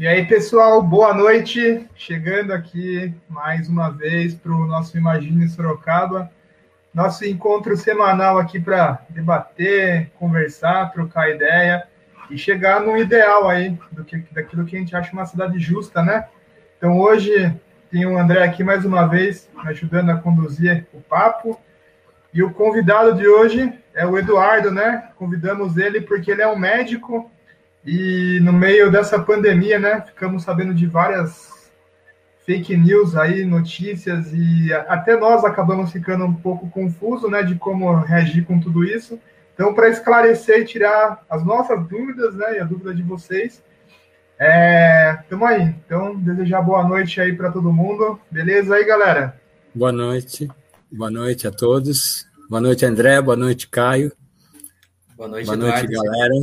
E aí, pessoal, boa noite. Chegando aqui mais uma vez para o nosso Imagine Sorocaba, nosso encontro semanal aqui para debater, conversar, trocar ideia e chegar no ideal aí do que, daquilo que a gente acha uma cidade justa, né? Então hoje tem o André aqui mais uma vez me ajudando a conduzir o papo. E o convidado de hoje é o Eduardo, né? Convidamos ele porque ele é um médico e no meio dessa pandemia, né, ficamos sabendo de várias fake news aí, notícias, e até nós acabamos ficando um pouco confuso, né, de como reagir com tudo isso. Então, para esclarecer e tirar as nossas dúvidas, né, e a dúvida de vocês, estamos é, aí. Então, desejar boa noite aí para todo mundo. Beleza aí, galera? Boa noite. Boa noite a todos. Boa noite, André. Boa noite, Caio. Boa noite, Boa noite, galera.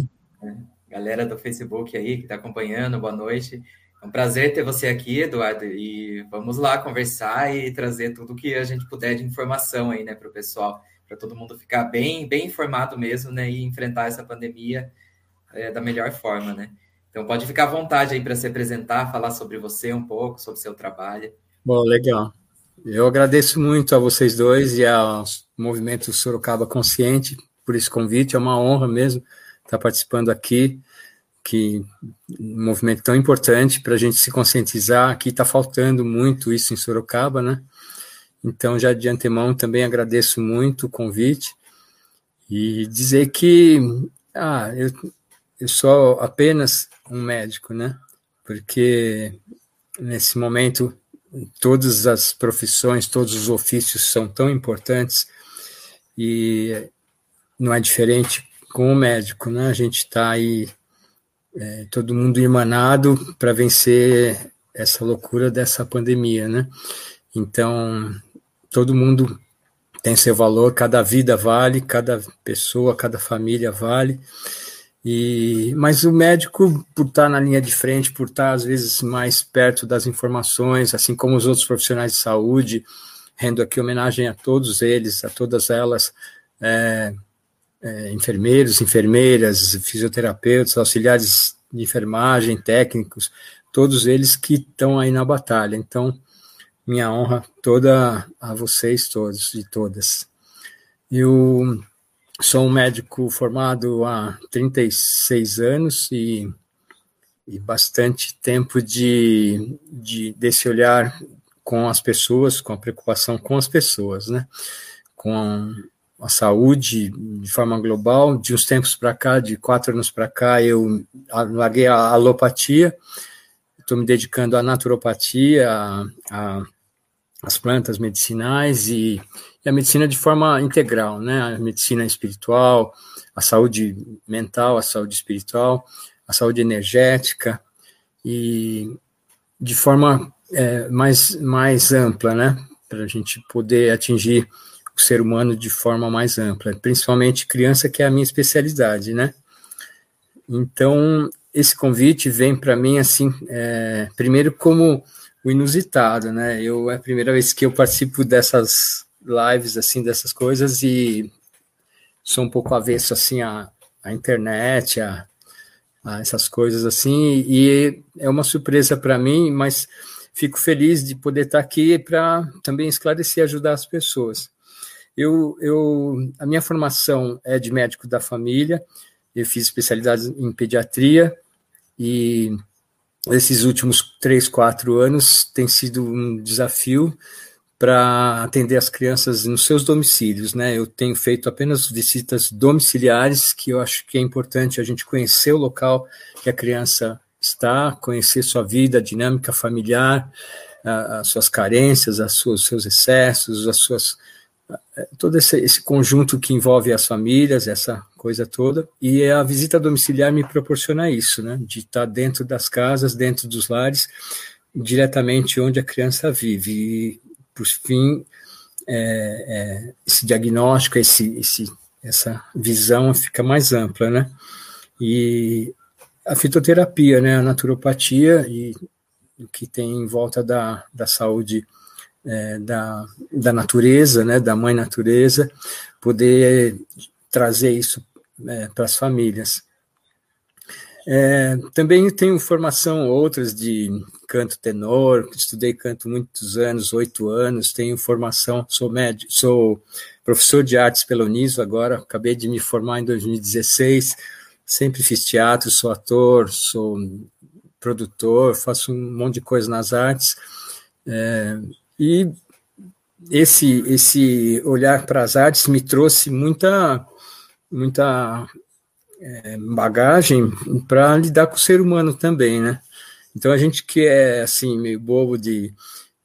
É galera do Facebook aí que está acompanhando, boa noite. É um prazer ter você aqui, Eduardo, e vamos lá conversar e trazer tudo que a gente puder de informação aí, né, para o pessoal, para todo mundo ficar bem, bem informado mesmo, né, e enfrentar essa pandemia é, da melhor forma, né. Então pode ficar à vontade aí para se apresentar, falar sobre você um pouco, sobre seu trabalho. Bom, legal. Eu agradeço muito a vocês dois e ao Movimento Sorocaba Consciente por esse convite, é uma honra mesmo estar participando aqui, que um movimento tão importante para a gente se conscientizar, aqui está faltando muito isso em Sorocaba, né? Então, já de antemão, também agradeço muito o convite e dizer que ah, eu, eu sou apenas um médico, né? Porque nesse momento todas as profissões, todos os ofícios são tão importantes e não é diferente com o médico, né? A gente está aí, é, todo mundo irmanado para vencer essa loucura dessa pandemia, né? Então, todo mundo tem seu valor, cada vida vale, cada pessoa, cada família vale. E, mas o médico, por estar na linha de frente, por estar às vezes mais perto das informações, assim como os outros profissionais de saúde, rendo aqui homenagem a todos eles, a todas elas, é, é, enfermeiros, enfermeiras, fisioterapeutas, auxiliares de enfermagem, técnicos, todos eles que estão aí na batalha. Então, minha honra toda a vocês todos e todas. Eu sou um médico formado há 36 anos e, e bastante tempo de, de desse olhar com as pessoas, com a preocupação com as pessoas, né? Com a saúde de forma global. De uns tempos para cá, de quatro anos para cá, eu larguei a alopatia, estou me dedicando à naturopatia, as plantas medicinais e, e, a medicina de forma integral, né? A medicina espiritual, a saúde mental, a saúde espiritual, a saúde energética e de forma é, mais, mais ampla, né? Para a gente poder atingir o ser humano de forma mais ampla, principalmente criança, que é a minha especialidade, né? Então, esse convite vem para mim, assim, é, primeiro como o inusitado, né? Eu, é a primeira vez que eu participo dessas lives, assim, dessas coisas, e sou um pouco avesso, assim, à, à internet, a, a essas coisas, assim, e é uma surpresa para mim, mas fico feliz de poder estar aqui para também esclarecer e ajudar as pessoas. Eu, eu, a minha formação é de médico da família, eu fiz especialidade em pediatria e esses últimos três, quatro anos tem sido um desafio para atender as crianças nos seus domicílios, né? Eu tenho feito apenas visitas domiciliares, que eu acho que é importante a gente conhecer o local que a criança está, conhecer sua vida, a dinâmica familiar, as suas carências, os seus excessos, as suas todo esse, esse, conjunto que envolve as famílias, essa coisa toda, e a visita domiciliar me proporciona isso, né, de estar dentro das casas, dentro dos lares, diretamente onde a criança vive, e, por fim, é, é, esse diagnóstico, esse, esse, essa visão fica mais ampla, né, e a fitoterapia, né, a naturopatia e o que tem em volta da, da saúde é, da, da natureza, né, da mãe natureza, poder trazer isso é, para as famílias. É, também tenho formação outras de canto tenor, estudei canto muitos anos, oito anos, tenho formação, sou médico, sou professor de artes pela Uniso agora, acabei de me formar em 2016, sempre fiz teatro, sou ator, sou produtor, faço um monte de coisa nas artes, é, e esse, esse olhar para as artes me trouxe muita, muita é, bagagem para lidar com o ser humano também, né? Então a gente que é assim meio bobo de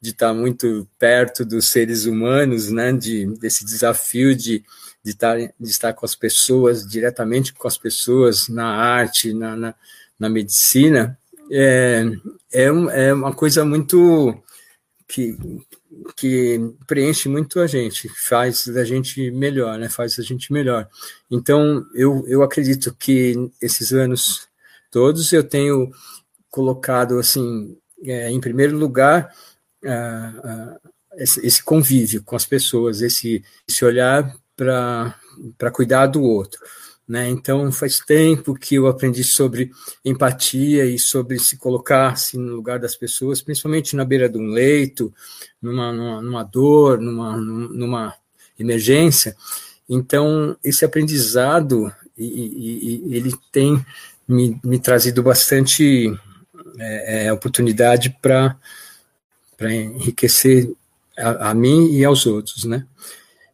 de estar tá muito perto dos seres humanos, né? De desse desafio de de estar, tá, de estar com as pessoas diretamente com as pessoas na arte, na, na, na medicina, é, é, é uma coisa muito que, que preenche muito a gente, faz da gente melhor, né? Faz a gente melhor. Então, eu, eu acredito que esses anos todos eu tenho colocado, assim, é, em primeiro lugar, esse, esse, convívio com as pessoas, esse, esse olhar para cuidar do outro. Né? Então, faz tempo que eu aprendi sobre empatia e sobre se colocar assim, no lugar das pessoas, principalmente na beira de um leito, numa, numa, numa dor, numa, numa emergência. Então, esse aprendizado, e, e, e ele tem me, me, trazido bastante é, é, oportunidade para enriquecer a, a mim e aos outros, né?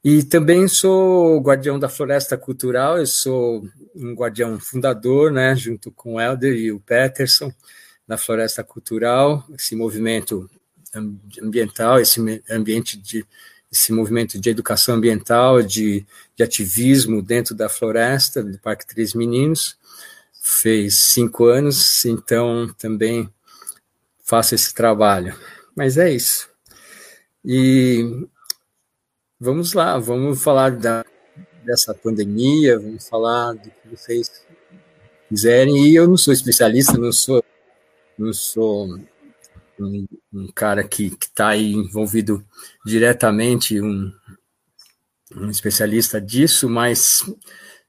E também sou guardião da Floresta Cultural, eu sou um guardião fundador, né, junto com o Helder e o Peterson, da Floresta Cultural, esse movimento ambiental, esse ambiente de esse movimento de educação ambiental, de, de ativismo dentro da floresta, do Parque Três Meninos, fez cinco anos, então também faço esse trabalho. Mas é isso. E Vamos lá, vamos falar da, dessa pandemia, vamos falar do que vocês quiserem. E eu não sou especialista, não sou, não sou um, um cara que está aí envolvido diretamente, um, um especialista disso, mas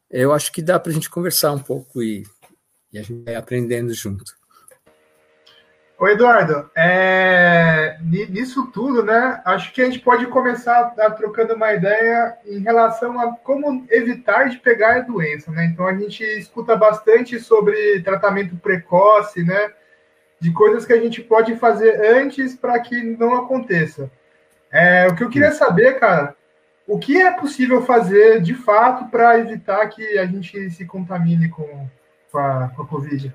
eu acho que dá para a gente conversar um pouco e, e a gente vai aprendendo junto. Ô Eduardo, é, nisso tudo, né? Acho que a gente pode começar a, trocando uma ideia em relação a como evitar de pegar a doença, né? Então a gente escuta bastante sobre tratamento precoce, né? De coisas que a gente pode fazer antes para que não aconteça. É, o que eu queria saber, cara, o que é possível fazer de fato para evitar que a gente se contamine com, com, a, com a Covid?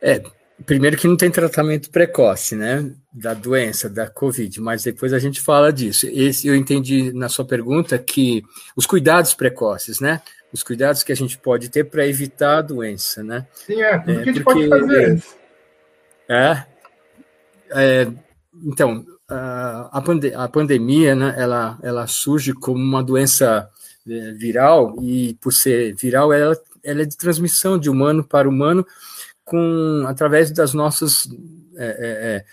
É, Primeiro que não tem tratamento precoce, né, da doença, da Covid, mas depois a gente fala disso. Esse, eu entendi na sua pergunta que os cuidados precoces, né, os cuidados que a gente pode ter para evitar a doença, né. Sim, é, tudo é, que a gente porque, pode fazer. É, é então, a, pande a pandemia, né, ela, ela surge como uma doença é, viral e, por ser viral, ela, ela é de transmissão de humano para humano, com através das nossas é,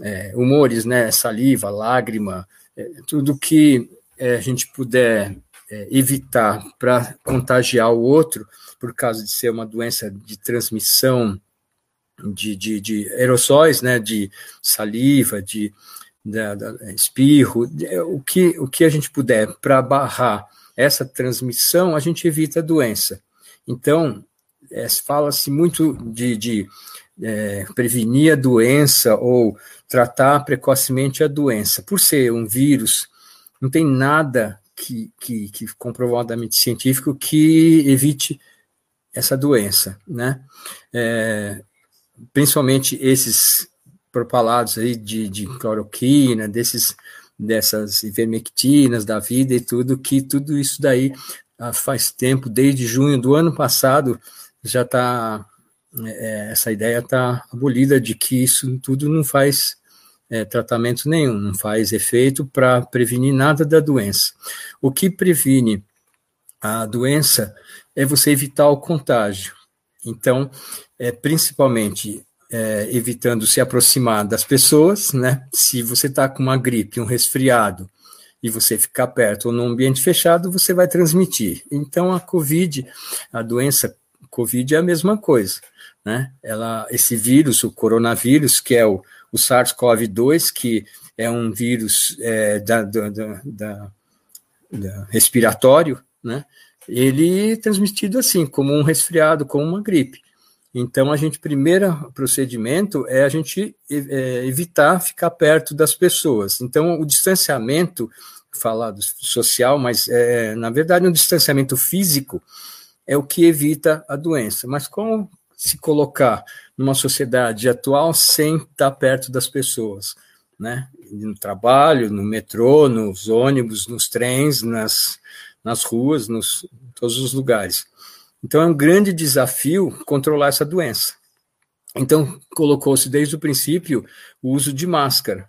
é, é, é humores, né, saliva, lágrima, é, tudo que é, a gente puder evitar para contagiar o outro, por causa de ser uma doença de transmissão de, de, de aerossóis, né, de saliva, de da, da, espirro, o que, o que a gente puder para barrar essa transmissão, a gente evita a doença. Então, é, fala-se muito de, de é, prevenir a doença ou tratar precocemente a doença. Por ser um vírus, não tem nada que, que, que comprovadamente científico que evite essa doença, né? É, principalmente esses propalados aí de, de cloroquina, desses dessas ivermectinas da vida e tudo, que tudo isso daí ah, faz tempo, desde junho do ano passado, já está é, essa ideia está abolida de que isso tudo não faz é, tratamento nenhum, não faz efeito para prevenir nada da doença. O que previne a doença é você evitar o contágio. Então, é, principalmente é, evitando se aproximar das pessoas, né? Se você está com uma gripe, um resfriado, e você ficar perto ou num ambiente fechado, você vai transmitir. Então, a COVID, a doença Covid é a mesma coisa, né? Ela, esse vírus, o coronavírus, que é o, o SARS-CoV-2, que é um vírus é, da, da, da, da, respiratório, né? Ele é transmitido assim, como um resfriado, como uma gripe. Então, a gente, primeiro procedimento é a gente é, evitar ficar perto das pessoas. Então, o distanciamento, falado social, mas é, na verdade, um distanciamento físico é o que evita a doença. Mas como se colocar numa sociedade atual sem estar perto das pessoas, né? No trabalho, no metrô, nos ônibus, nos trens, nas, nas ruas, nos todos os lugares. Então é um grande desafio controlar essa doença. Então colocou-se desde o princípio o uso de máscara.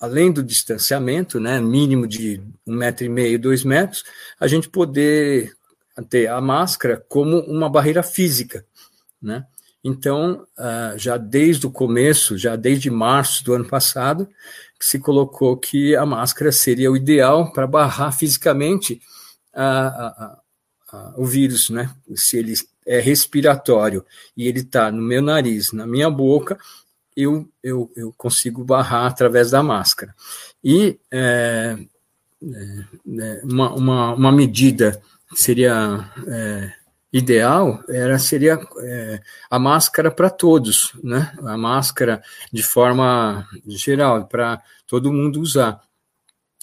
Além do distanciamento, né, mínimo de um metro e meio, dois metros, a gente poder ter a máscara como uma barreira física, né? Então, uh, já desde o começo, já desde março do ano passado, se colocou que a máscara seria o ideal para barrar fisicamente a, o vírus, né? Se ele é respiratório e ele está no meu nariz, na minha boca, eu, eu, eu consigo barrar através da máscara. E é, é uma, uma, uma medida seria é, ideal era seria é, a máscara para todos, né? A máscara de forma geral para todo mundo usar.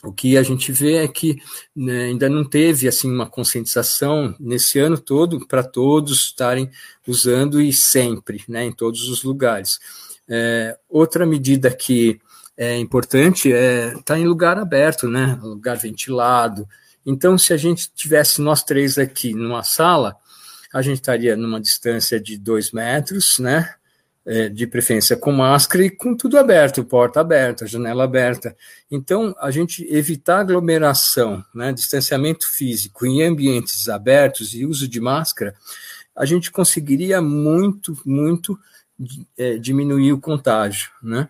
O que a gente vê é que né, ainda não teve assim uma conscientização nesse ano todo para todos estarem usando e sempre, né, em todos os lugares. É, outra medida que é importante é estar tá em lugar aberto, né, lugar ventilado. Então, se a gente tivesse nós três aqui numa sala, a gente estaria numa distância de dois metros, né, é, de preferência com máscara e com tudo aberto, porta aberta, janela aberta. Então, a gente evitar aglomeração, né, distanciamento físico em ambientes abertos e uso de máscara, a gente conseguiria muito, muito é, diminuir o contágio, né?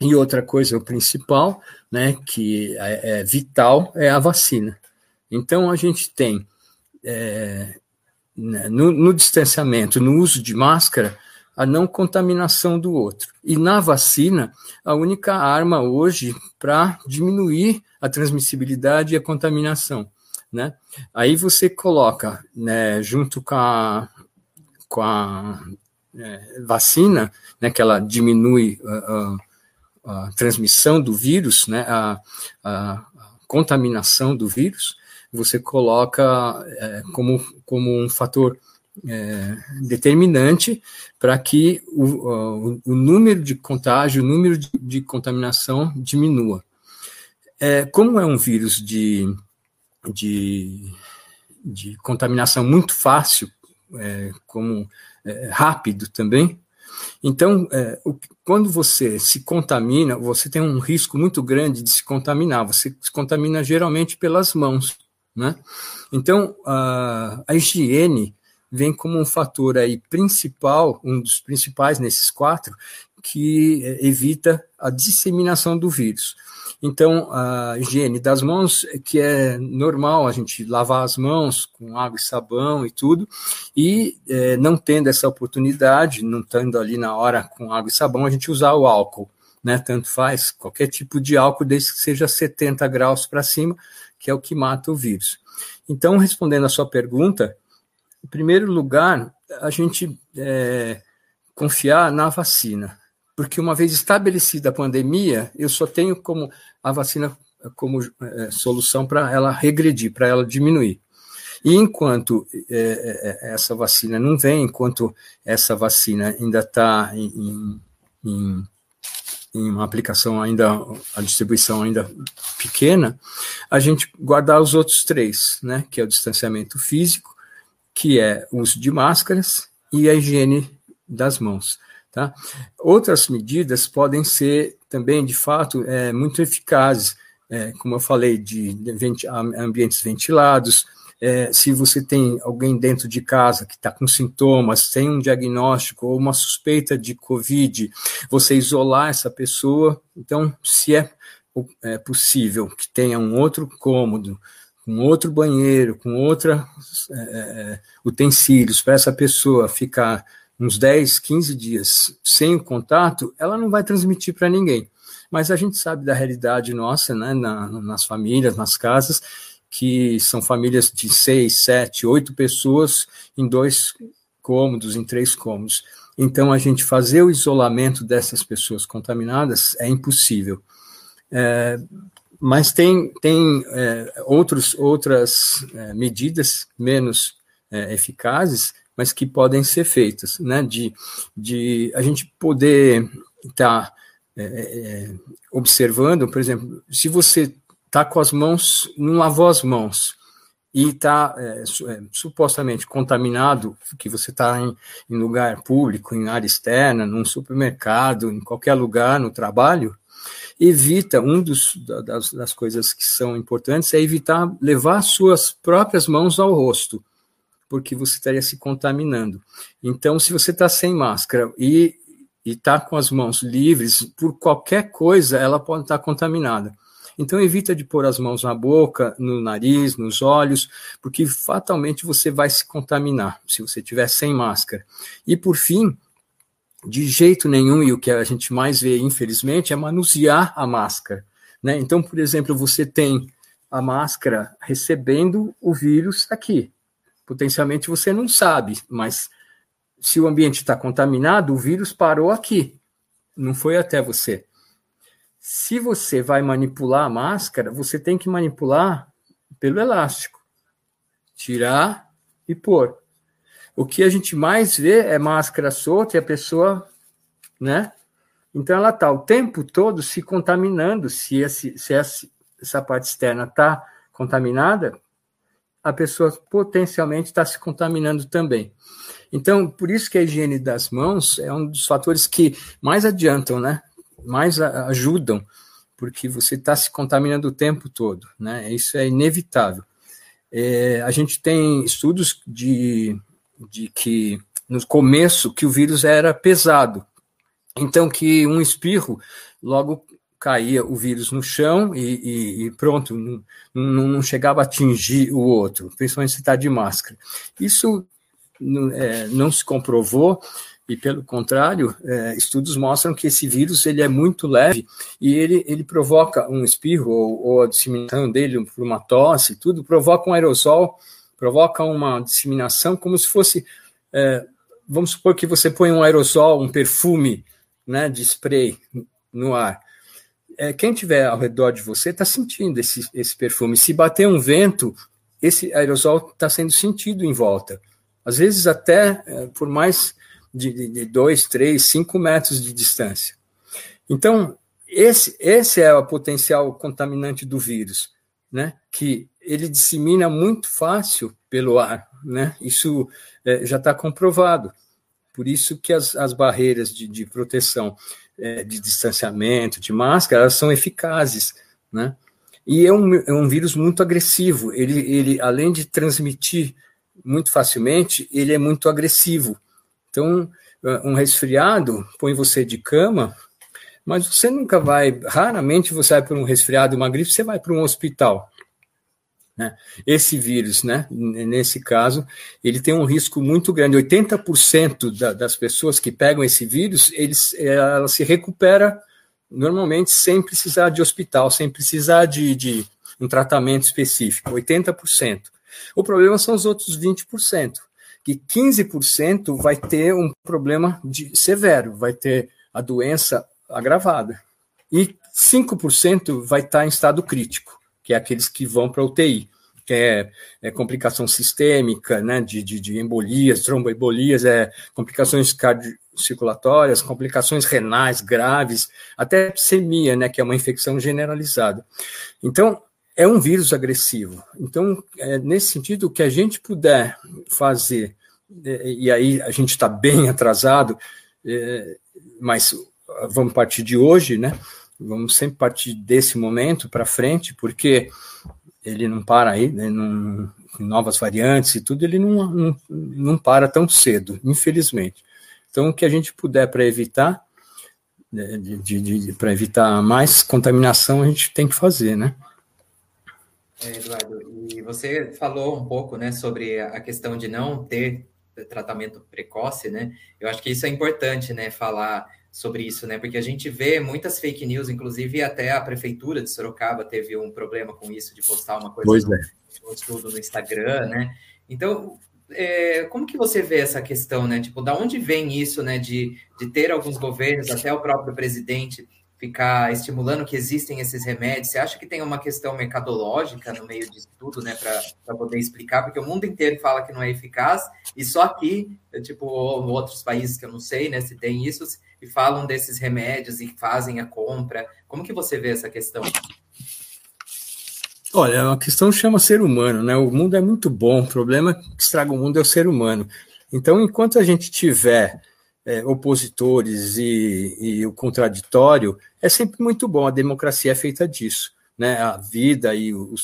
E outra coisa, o principal, né, que é, é vital, é a vacina. Então, a gente tem, é, né, no, no distanciamento, no uso de máscara, a não contaminação do outro. E na vacina, a única arma hoje para diminuir a transmissibilidade e a contaminação. Né? Aí você coloca, né, junto com a, com a é, vacina, né, que ela diminui a, a, a transmissão do vírus, né, a, a, contaminação do vírus, você coloca é, como, como um fator é, determinante para que o, o, o, número de contágio, o número de, de contaminação diminua. É, como é um vírus de, de, de contaminação muito fácil, é, como é, rápido também, então, é, o, quando você se contamina, você tem um risco muito grande de se contaminar. Você se contamina geralmente pelas mãos, né? Então, a, a higiene vem como um fator aí principal, um dos principais nesses quatro, que eh, evita a disseminação do vírus. Então, a higiene das mãos, que é normal a gente lavar as mãos com água e sabão e tudo, e é, não tendo essa oportunidade, não estando ali na hora com água e sabão, a gente usar o álcool, né? Tanto faz, qualquer tipo de álcool, desde que seja 70 graus para cima, que é o que mata o vírus. Então, respondendo a sua pergunta, em primeiro lugar, a gente é, confiar na vacina, porque uma vez estabelecida a pandemia, eu só tenho como a vacina como é, solução para ela regredir, para ela diminuir. E enquanto é, é, essa vacina não vem, enquanto essa vacina ainda está em, em, em, uma aplicação ainda, a distribuição ainda pequena, a gente guardar os outros três, né, que é o distanciamento físico, que é o uso de máscaras e a higiene das mãos. Tá? Outras medidas podem ser também, de fato, é, muito eficazes, é, como eu falei, de, de ambientes ventilados. É, se você tem alguém dentro de casa que está com sintomas, tem um diagnóstico ou uma suspeita de Covid, você isolar essa pessoa. Então, se é, é possível que tenha um outro cômodo, com outro banheiro, com outra é, é utensílios para essa pessoa ficar uns 10, 15 dias sem o contato, ela não vai transmitir para ninguém. Mas a gente sabe da realidade nossa, né, na, nas famílias, nas casas, que são famílias de seis, sete, oito pessoas em dois cômodos, em três cômodos. Então, a gente fazer o isolamento dessas pessoas contaminadas é impossível. É, mas tem, tem é, outros, outras é, medidas menos é, eficazes, mas que podem ser feitas, né? De, de a gente poder estar tá, é, é, observando, por exemplo, se você está com as mãos, não lavou as mãos e está é, é, supostamente contaminado, que você está em, em, lugar público, em área externa, num supermercado, em qualquer lugar, no trabalho, evita, um dos, das, das coisas que são importantes é evitar levar suas próprias mãos ao rosto, porque você estaria se contaminando. Então, se você está sem máscara e está com as mãos livres, por qualquer coisa, ela pode estar tá contaminada. Então evita de pôr as mãos na boca, no nariz, nos olhos, porque fatalmente você vai se contaminar se você estiver sem máscara. E por fim, de jeito nenhum, e o que a gente mais vê, infelizmente, é manusear a máscara. Né? Então, por exemplo, você tem a máscara recebendo o vírus aqui. Potencialmente você não sabe, mas se o ambiente está contaminado, o vírus parou aqui, não foi até você. Se você vai manipular a máscara, você tem que manipular pelo elástico. Tirar e pôr. O que a gente mais vê é máscara solta e a pessoa, né? Então ela está o tempo todo se contaminando. Se, esse, se essa, essa parte externa está contaminada, a pessoa potencialmente está se contaminando também. Então, por isso que a higiene das mãos é um dos fatores que mais adiantam, né? Mais ajudam, porque você está se contaminando o tempo todo, né? Isso é inevitável. É, a gente tem estudos de, de que no começo que o vírus era pesado, então que um espirro logo caía o vírus no chão e, e, e pronto, não, não, chegava a atingir o outro, principalmente se está de máscara. Isso é, não se comprovou, e pelo contrário, é, estudos mostram que esse vírus ele é muito leve e ele, ele provoca um espirro ou, ou a disseminação dele por uma tosse, tudo provoca um aerosol, provoca uma disseminação como se fosse, é, vamos supor que você põe um aerosol, um perfume, né, de spray no ar. É, quem tiver ao redor de você está sentindo esse, esse perfume. Se bater um vento, esse aerosol está sendo sentido em volta. Às vezes até é, por mais de, de dois, três, cinco metros de distância. Então, esse, esse é o potencial contaminante do vírus, né? Que ele dissemina muito fácil pelo ar, né? Isso é, já está comprovado. Por isso que as, as barreiras de, de proteção, é, de distanciamento, de máscara, elas são eficazes, né? E é um, é um vírus muito agressivo. Ele, ele, além de transmitir muito facilmente, ele é muito agressivo. Então, ah, um resfriado põe você de cama, mas você nunca vai, raramente você vai para um resfriado, uma gripe, você vai para um hospital. Né? Esse vírus, né, nesse caso, ele tem um risco muito grande. 80% da, das pessoas que pegam esse vírus, eles, ela se recupera normalmente sem precisar de hospital, sem precisar de, de um tratamento específico. 80%. O problema são os outros 20% que 15% vai ter um problema de, severo, vai ter a doença agravada. E 5% vai estar em estado crítico, que é aqueles que vão para UTI, que é, é, complicação sistêmica, né, de, de, de embolias, tromboembolias, é, complicações cardiocirculatórias, complicações renais graves, até psemia, né, que é uma infecção generalizada. Então, é um vírus agressivo. Então, é nesse sentido, o que a gente puder fazer, é, e aí a gente está bem atrasado, é, mas vamos partir de hoje, né? Vamos sempre partir desse momento para frente, porque ele não para aí, né? Não, novas variantes e tudo, ele não, não, não para tão cedo, infelizmente. Então, o que a gente puder para evitar, né, para evitar mais contaminação, a gente tem que fazer, né? É, Eduardo, e você falou um pouco, né, sobre a questão de não ter tratamento precoce, né? Eu acho que isso é importante, né, falar sobre isso, né? Porque a gente vê muitas fake news, inclusive até a prefeitura de Sorocaba teve um problema com isso de postar uma coisa pois no, é. um estudo no Instagram, né? Então, é, como que você vê essa questão, né? Tipo, da onde vem isso, né? De, de ter alguns governos, até o próprio presidente ficar estimulando que existem esses remédios? Você acha que tem uma questão mercadológica no meio disso tudo, né, para poder explicar? Porque o mundo inteiro fala que não é eficaz, e só aqui, tipo, outros países que eu não sei, né, se tem isso, e falam desses remédios e fazem a compra. Como que você vê essa questão? Olha, a questão chama ser humano, né? O mundo é muito bom, o problema que estraga o mundo é o ser humano. Então, enquanto a gente tiver é, opositores e, e, o contraditório, é sempre muito bom. A democracia é feita disso. Né? A vida e o,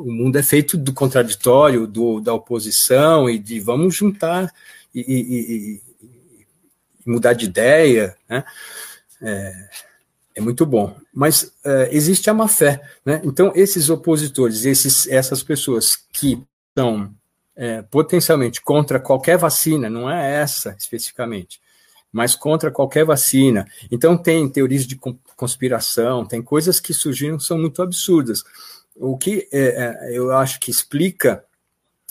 mundo é feito do contraditório, do, da oposição e de vamos juntar e, e, e mudar de ideia. Né? É, é muito bom. Mas é, existe a má fé. Né? Então, esses opositores, esses, essas pessoas que estão é, potencialmente contra qualquer vacina, não é essa especificamente, mas contra qualquer vacina. Então, tem teorias de conspiração, tem coisas que surgiram são muito absurdas. O que é, é, eu acho que explica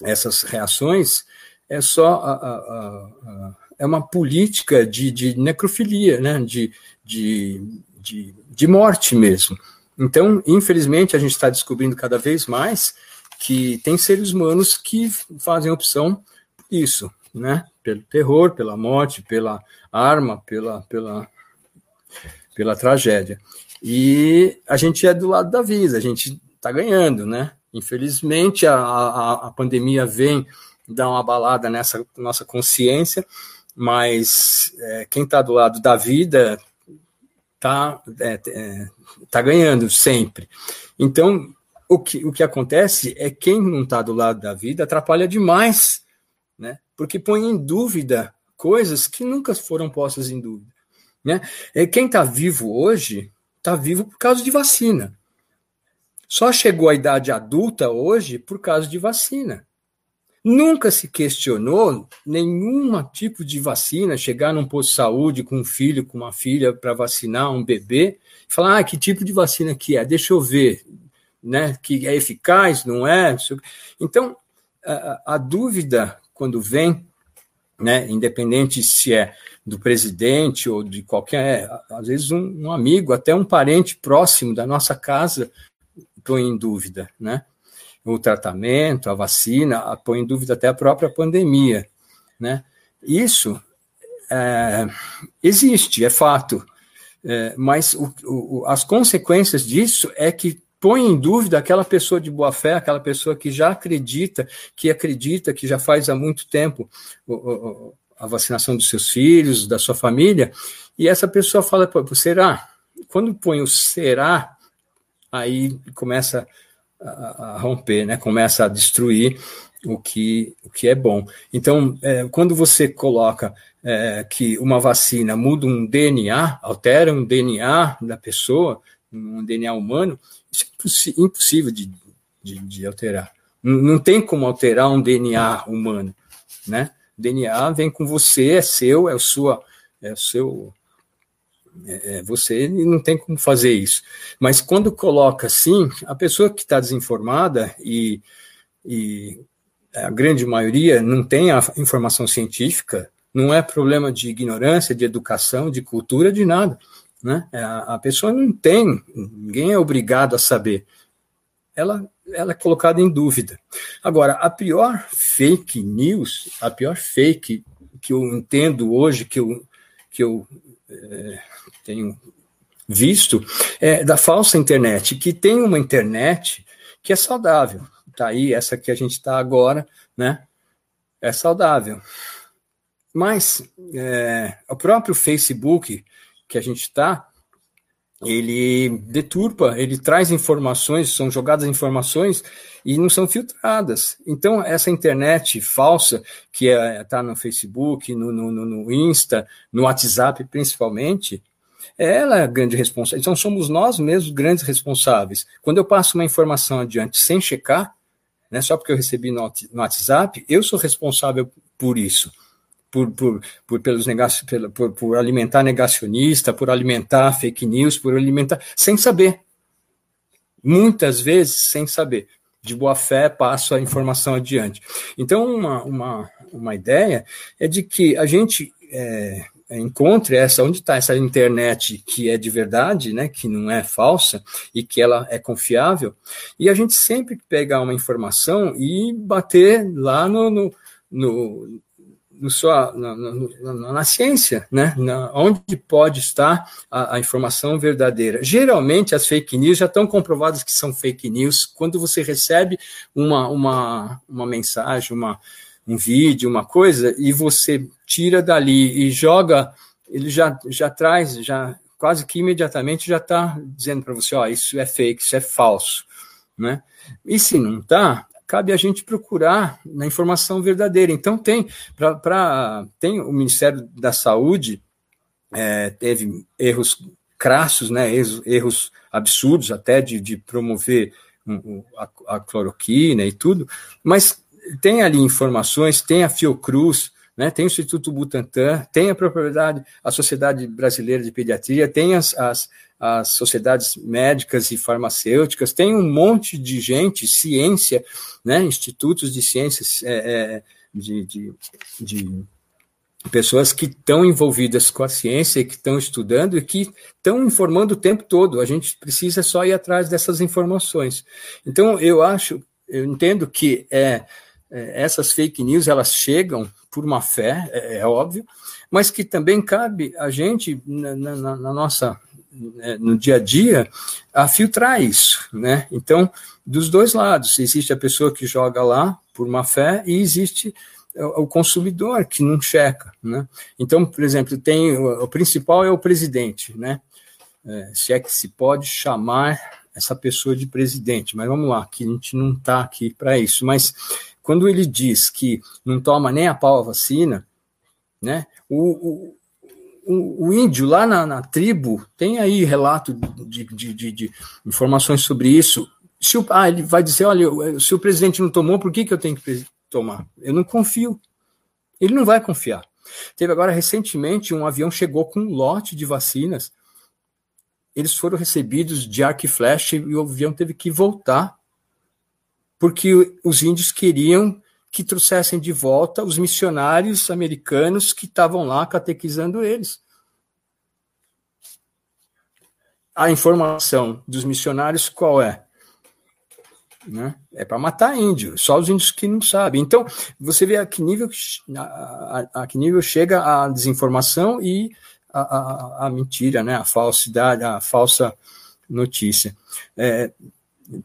essas reações é só a, a, a, é uma política de, de necrofilia, né? de, de, de, de morte mesmo. Então, infelizmente, a gente está descobrindo cada vez mais que tem seres humanos que fazem opção por isso, né? Pelo terror, pela morte, pela arma, pela, pela, pela tragédia. E a gente é do lado da vida, a gente está ganhando, né? Infelizmente, a, a, a pandemia vem dar uma balada nessa nossa consciência, mas é, quem está do lado da vida está é, é, tá ganhando sempre. Então, o que, o que acontece é quem não está do lado da vida atrapalha demais? Porque põe em dúvida coisas que nunca foram postas em dúvida. Né? É, quem está vivo hoje está vivo por causa de vacina. Só chegou à idade adulta hoje por causa de vacina. Nunca se questionou nenhum tipo de vacina, chegar num posto de saúde com um filho, com uma filha para vacinar um bebê, falar, ah, que tipo de vacina que é? Deixa eu ver, né, que é eficaz, não é? Então, a, a dúvida, quando vem, né, independente se é do presidente ou de qualquer, às vezes um, um amigo, até um parente próximo da nossa casa, põe em dúvida, né? O tratamento, a vacina, põe em dúvida até a própria pandemia, né? Isso é, existe, é fato, é, mas o, o, as consequências disso é que põe em dúvida aquela pessoa de boa fé, aquela pessoa que já acredita, que acredita, que já faz há muito tempo a vacinação dos seus filhos, da sua família, e essa pessoa fala, será? Quando põe o será, aí começa a, a romper, né? começa a destruir o que, o que é bom. Então, é, quando você coloca é, que uma vacina muda um DNA, altera um DNA da pessoa, um DNA humano, isso é impossível de, de, de alterar. Não, tem como alterar um DNA humano, né? DNA vem com você, é seu, é o sua, é o seu, é, é você e não tem como fazer isso. Mas quando coloca assim, a pessoa que está desinformada e, e a grande maioria não tem a informação científica, não é problema de ignorância, de educação, de cultura, de nada. Né? É, a pessoa não tem, ninguém é obrigado a saber. Ela, ela é colocada em dúvida. Agora, a pior fake news, a pior fake que eu entendo hoje, que eu, que eu é, tenho visto, é da falsa internet, que tem uma internet que é saudável. Está aí, essa que a gente está agora, né? É saudável. Mas é, o próprio Facebook, que a gente está, ele deturpa, ele traz informações, são jogadas informações e não são filtradas. Então, essa internet falsa, que está é, tá no Facebook, no, no, no Insta, no WhatsApp principalmente, ela é a grande responsável. Então, somos nós mesmos grandes responsáveis. Quando eu passo uma informação adiante sem checar, né, só porque eu recebi no, no WhatsApp, eu sou responsável por isso. Por, por, por, pelos negaci, por, por alimentar negacionista, por alimentar fake news, por alimentar. sem saber. Muitas vezes sem saber. De boa fé, passo a informação adiante. Então, uma, uma, uma ideia é de que a gente é, encontre essa, onde está essa internet que é de verdade, né, que não é falsa e que ela é confiável, e a gente sempre pegar uma informação e bater lá no, no, no, no sua, na, na, na, ciência, né? Na, onde pode estar a, a, informação verdadeira. Geralmente, as fake news já estão comprovadas que são fake news quando você recebe uma, uma, uma mensagem, uma, um vídeo, uma coisa, e você tira dali e joga, ele já, já traz, já quase que imediatamente já está dizendo para você, ó, isso é fake, isso é falso, né? E se não está, cabe a gente procurar na informação verdadeira. Então tem, para tem o Ministério da Saúde é, teve erros crassos, né, erros, erros absurdos até de, de promover a, a cloroquina e tudo, mas tem ali informações, tem a Fiocruz, né, tem o Instituto Butantan, tem a propriedade, a Sociedade Brasileira de Pediatria, tem as, as, as sociedades médicas e farmacêuticas, tem um monte de gente, ciência, né, institutos de ciências, é, é, de, de, de pessoas que estão envolvidas com a ciência, que estão estudando e que estão informando o tempo todo. A gente precisa só ir atrás dessas informações. Então, eu acho, eu entendo que é é, essas fake news elas chegam por uma fé, é, é óbvio, mas que também cabe a gente na, na, na, nossa no dia a dia a filtrar isso, né? Então, dos dois lados, existe a pessoa que joga lá por uma fé e existe o consumidor que não checa, né? Então, por exemplo, tem o, principal é o presidente, né? É, se é que se pode chamar essa pessoa de presidente, mas vamos lá, que a gente não está aqui para isso, mas quando ele diz que não toma nem a pau a vacina, né? O, o índio lá na, na, tribo tem aí relato de, de, de, de informações sobre isso. Se o, ah, ele vai dizer, olha, se o presidente não tomou, por que, que eu tenho que tomar? Eu não confio. Ele não vai confiar. Teve agora recentemente um avião chegou com um lote de vacinas. Eles foram recebidos de arco e flecha e o avião teve que voltar porque os índios queriam que trouxessem de volta os missionários americanos que estavam lá catequizando eles. A informação dos missionários qual é? Né? É para matar índio, só os índios que não sabem. Então, você vê a que nível, a, a, a que nível chega a desinformação e a, a, mentira, né? a falsidade, a falsa notícia. É,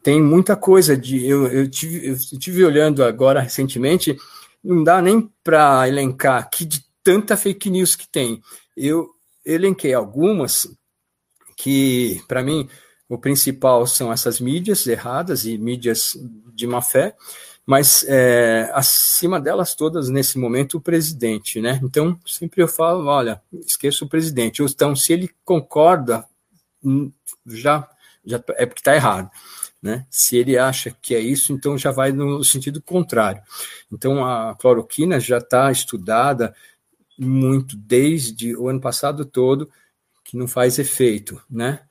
tem muita coisa de. Eu, eu, tive, eu tive olhando agora recentemente, não dá nem para elencar aqui de tanta fake news que tem. Eu elenquei algumas que, para mim, o principal são essas mídias erradas e mídias de má fé, mas é, acima delas todas, nesse momento, o presidente, né? Então, sempre eu falo, olha, esqueça o presidente. Então, se ele concorda, hum, já, já é porque está errado. Né? Se ele acha que é isso, então já vai no sentido contrário. Então a cloroquina já está estudada muito desde o ano passado todo que não faz efeito, né?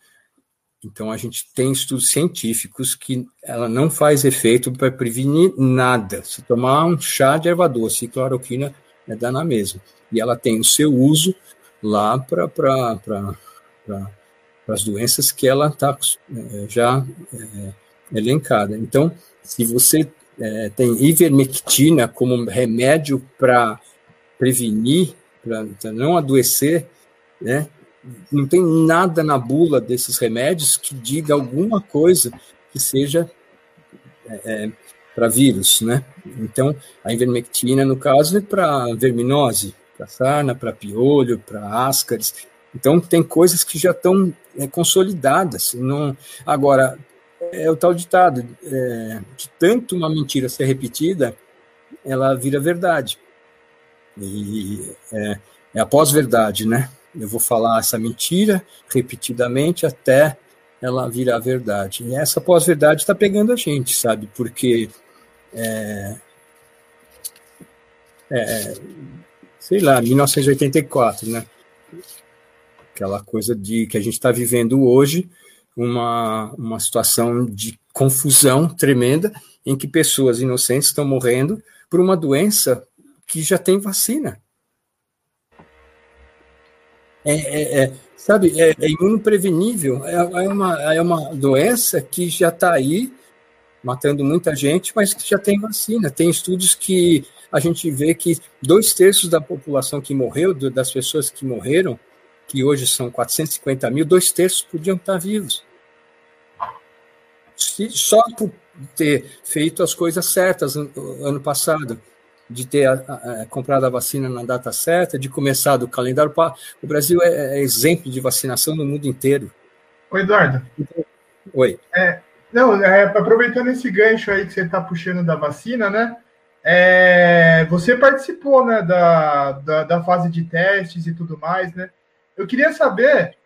Então a gente tem estudos científicos que ela não faz efeito para prevenir nada. Se tomar um chá de erva doce, cloroquina é dar na mesma. E ela tem o seu uso lá para para as doenças que ela está é, já é, elencada. Então, se você é, tem ivermectina como remédio para prevenir, para não adoecer, né? Não tem nada na bula desses remédios que diga alguma coisa que seja é, é para vírus, né? Então, a ivermectina, no caso, é para verminose, para sarna, para piolho, para ascaris. Então, tem coisas que já estão é, consolidadas. Não... Agora, é o tal ditado, é, de tanto uma mentira ser repetida, ela vira verdade. E é, é a pós-verdade, né? eu vou falar essa mentira repetidamente até ela virar verdade. E essa pós-verdade está pegando a gente, sabe? Porque é, é, sei lá, 1984, né? Aquela coisa de que a gente está vivendo hoje, uma, uma situação de confusão tremenda em que pessoas inocentes estão morrendo por uma doença que já tem vacina. É, é, é sabe, é, é é, é, uma, é uma doença que já está aí, matando muita gente, mas que já tem vacina. Tem estudos que a gente vê que dois terços da população que morreu, das pessoas que morreram, que hoje são 450 mil, dois terços podiam estar vivos. Só por ter feito as coisas certas ano passado, de ter a, a, comprado a vacina na data certa, de começar do calendário. O Brasil é, é exemplo de vacinação no mundo inteiro. Oi, Eduardo. Oi. É, não, é, aproveitando esse gancho aí que você está puxando da vacina, né? É, você participou né, da, da, da, fase de testes e tudo mais, né? Eu queria saber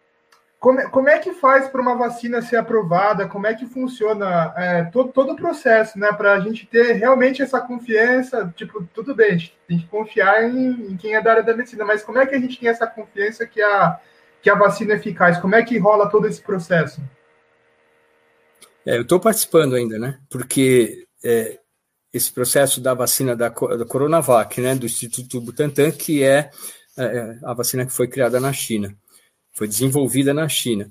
como, é, como é que faz para uma vacina ser aprovada, como é que funciona é, todo, todo o processo, né? Para a gente ter realmente essa confiança, tipo, tudo bem, a gente tem que confiar em, em, quem é da área da medicina, mas como é que a gente tem essa confiança que a, que a vacina é eficaz? Como é que rola todo esse processo? É, eu estou participando ainda, né? Porque é, esse processo da vacina da, da Coronavac, né, do Instituto Butantan, que é, é a vacina que foi criada na China, foi desenvolvida na China.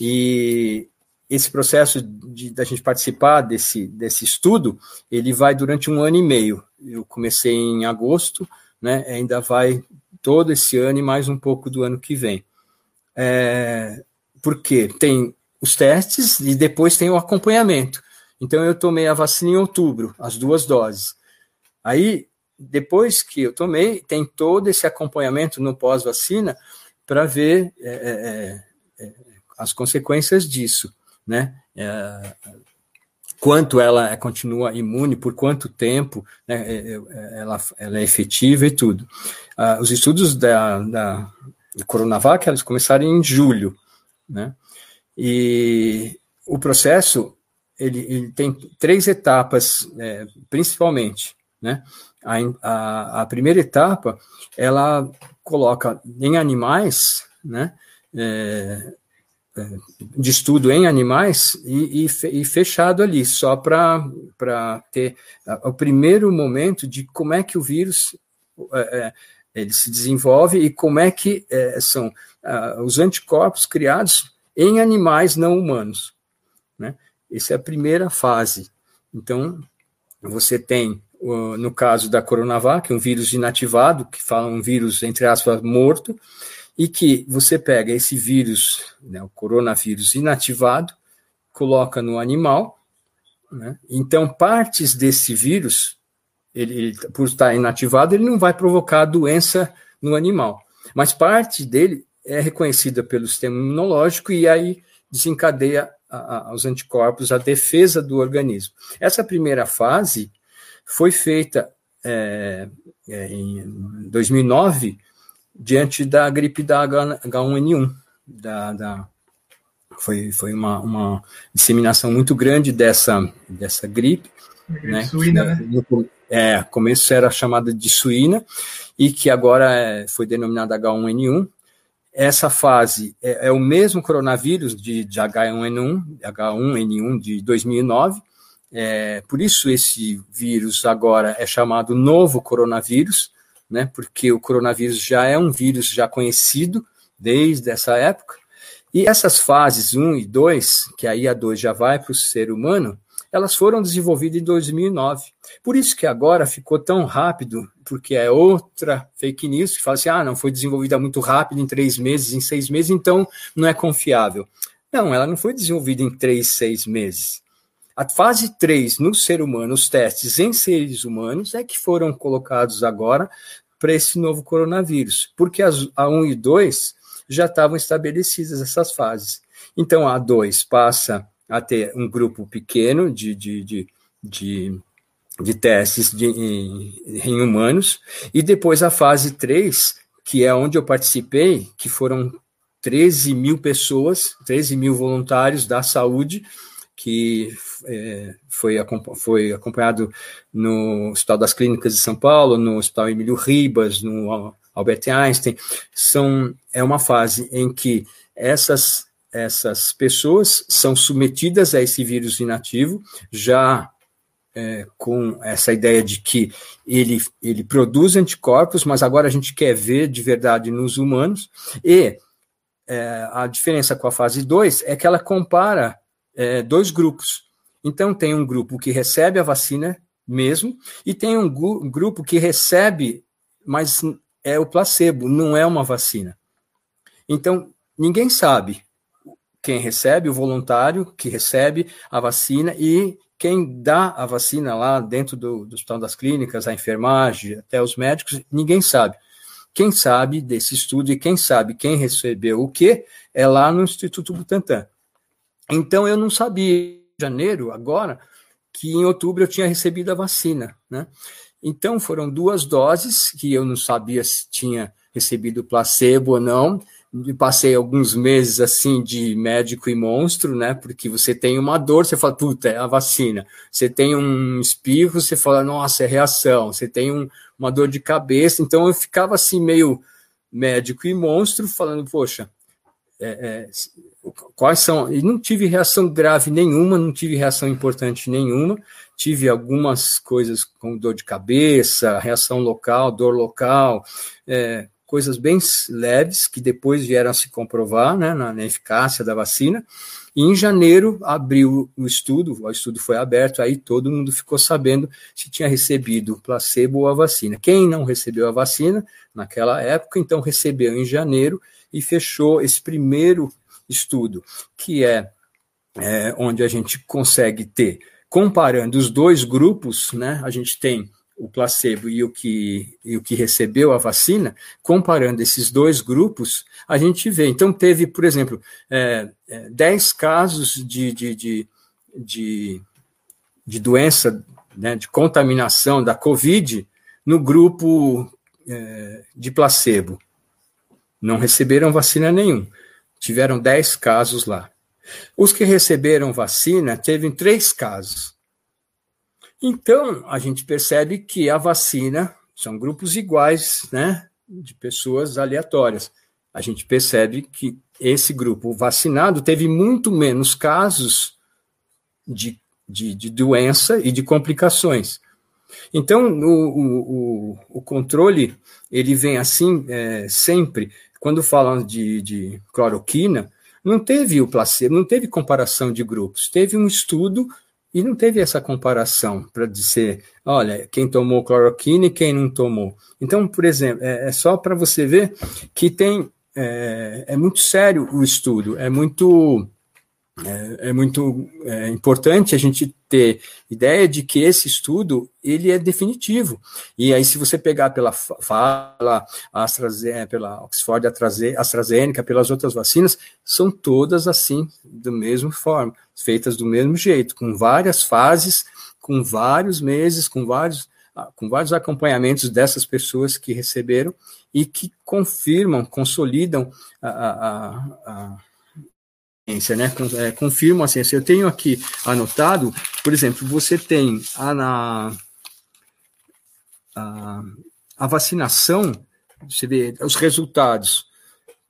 E esse processo da gente participar desse, desse estudo, ele vai durante um ano e meio. Eu comecei em agosto, né, ainda vai todo esse ano e mais um pouco do ano que vem. É, porque tem os testes e depois tem o acompanhamento. Então eu tomei a vacina em outubro, as duas doses. Aí, depois que eu tomei, tem todo esse acompanhamento no pós-vacina para ver é, é, é, as consequências disso, né? É, quanto ela continua imune, por quanto tempo né, é, é, ela, ela, é efetiva e tudo. Ah, os estudos da, da Coronavac, eles começaram em julho, né? E o processo ele, ele tem três etapas, é, principalmente, né? A, a, a, primeira etapa, ela coloca em animais, né? É, é de estudo em animais e, e, fechado ali, só para ter o primeiro momento de como é que o vírus é, é ele se desenvolve e como é que é, são os anticorpos criados em animais não humanos. Né? Essa é a primeira fase. Então, você tem, no caso da Coronavac, um vírus inativado, que fala um vírus, entre aspas, morto, e que você pega esse vírus, né, o coronavírus inativado, coloca no animal, né, então partes desse vírus, ele, ele, por estar inativado, ele não vai provocar doença no animal, mas parte dele é reconhecida pelo sistema imunológico e aí desencadeia a, aos anticorpos, a defesa do organismo. Essa primeira fase foi feita é, é, em 2009 diante da gripe da H1N1, da, da foi, foi uma, uma, disseminação muito grande dessa, dessa gripe. né, suína, né? No, é, começo era chamada de suína, e que agora é, foi denominada H1N1, essa fase é, é o mesmo coronavírus de, de H1N1, H1N1 de 2009, é, por isso esse vírus agora é chamado novo coronavírus, né, porque o coronavírus já é um vírus já conhecido desde essa época, e essas fases 1 e 2, que aí a 2 já vai para o ser humano, elas foram desenvolvidas em 2009. Por isso que agora ficou tão rápido, porque é outra fake news que fala assim: ah, não foi desenvolvida muito rápido, em três meses, em seis meses, então não é confiável. Não, ela não foi desenvolvida em três, seis meses. A fase 3 no ser humano, os testes em seres humanos, é que foram colocados agora para esse novo coronavírus, porque as, a 1 e 2 já estavam estabelecidas essas fases. Então a 2 passa a ter um grupo pequeno de, de, de, de, de testes de, em, em, humanos, e depois a fase 3, que é onde eu participei, que foram 13 mil pessoas, 13 mil voluntários da saúde, que é, foi, foi acompanhado no Hospital das Clínicas de São Paulo, no Hospital Emílio Ribas, no Albert Einstein. São, é uma fase em que essas, essas pessoas são submetidas a esse vírus inativo, já é, com essa ideia de que ele, ele produz anticorpos, mas agora a gente quer ver de verdade nos humanos, e é, a diferença com a fase 2 é que ela compara é, dois grupos. Então, tem um grupo que recebe a vacina mesmo, e tem um grupo que recebe, mas é o placebo, não é uma vacina. Então, ninguém sabe quem recebe, o voluntário que recebe a vacina e quem dá a vacina lá dentro do, do Hospital das Clínicas, a enfermagem, até os médicos, ninguém sabe. Quem sabe desse estudo e quem sabe quem recebeu o que é lá no Instituto Butantan. Então eu não sabia em janeiro, agora, que em outubro eu tinha recebido a vacina, né? Então foram duas doses que eu não sabia se tinha recebido placebo ou não. Passei alguns meses assim de médico e monstro, né? Porque você tem uma dor, você fala, puta, é a vacina. Você tem um espirro, você fala, nossa, é reação. Você tem um, uma dor de cabeça. Então eu ficava assim, meio médico e monstro, falando, poxa, é, é, quais são. E não tive reação grave nenhuma, não tive reação importante nenhuma. Tive algumas coisas com dor de cabeça, reação local, dor local, é, coisas bem leves que depois vieram a se comprovar né, na, na eficácia da vacina. E em janeiro abriu o estudo, o estudo foi aberto, aí todo mundo ficou sabendo se tinha recebido o placebo ou a vacina. Quem não recebeu a vacina naquela época, então recebeu em janeiro e fechou esse primeiro estudo, que é, é onde a gente consegue ter, comparando os dois grupos, né, a gente tem o placebo e o que, e o que recebeu a vacina, comparando esses dois grupos, a gente vê. Então, teve, por exemplo, é, é, 10 casos de, de, de, de, de doença, né, de contaminação da Covid no grupo é, de placebo. Não receberam vacina nenhum. Tiveram 10 casos lá. Os que receberam vacina teve três casos. Então, a gente percebe que a vacina são grupos iguais, né, de pessoas aleatórias. A gente percebe que esse grupo vacinado teve muito menos casos de, de, de doença e de complicações. Então, o, o, o, controle, ele vem assim é, sempre, quando falam de, de cloroquina, não teve o placebo, não teve comparação de grupos, teve um estudo e não teve essa comparação para dizer, olha, quem tomou cloroquina e quem não tomou. Então, por exemplo, é, é só para você ver que tem é, é, muito sério o estudo, é muito é, é muito é, importante a gente ter ideia de que esse estudo ele é definitivo. E aí, se você pegar pela fala, AstraZeneca, pela Oxford AstraZeneca, pelas outras vacinas, são todas assim, da mesma forma, feitas do mesmo jeito, com várias fases, com vários meses, com vários, ah, com vários acompanhamentos dessas pessoas que receberam e que confirmam, consolidam a, a, a né? É, confirmo a ciência. Eu tenho aqui anotado, por exemplo, você tem a, a, a vacinação, você vê os resultados.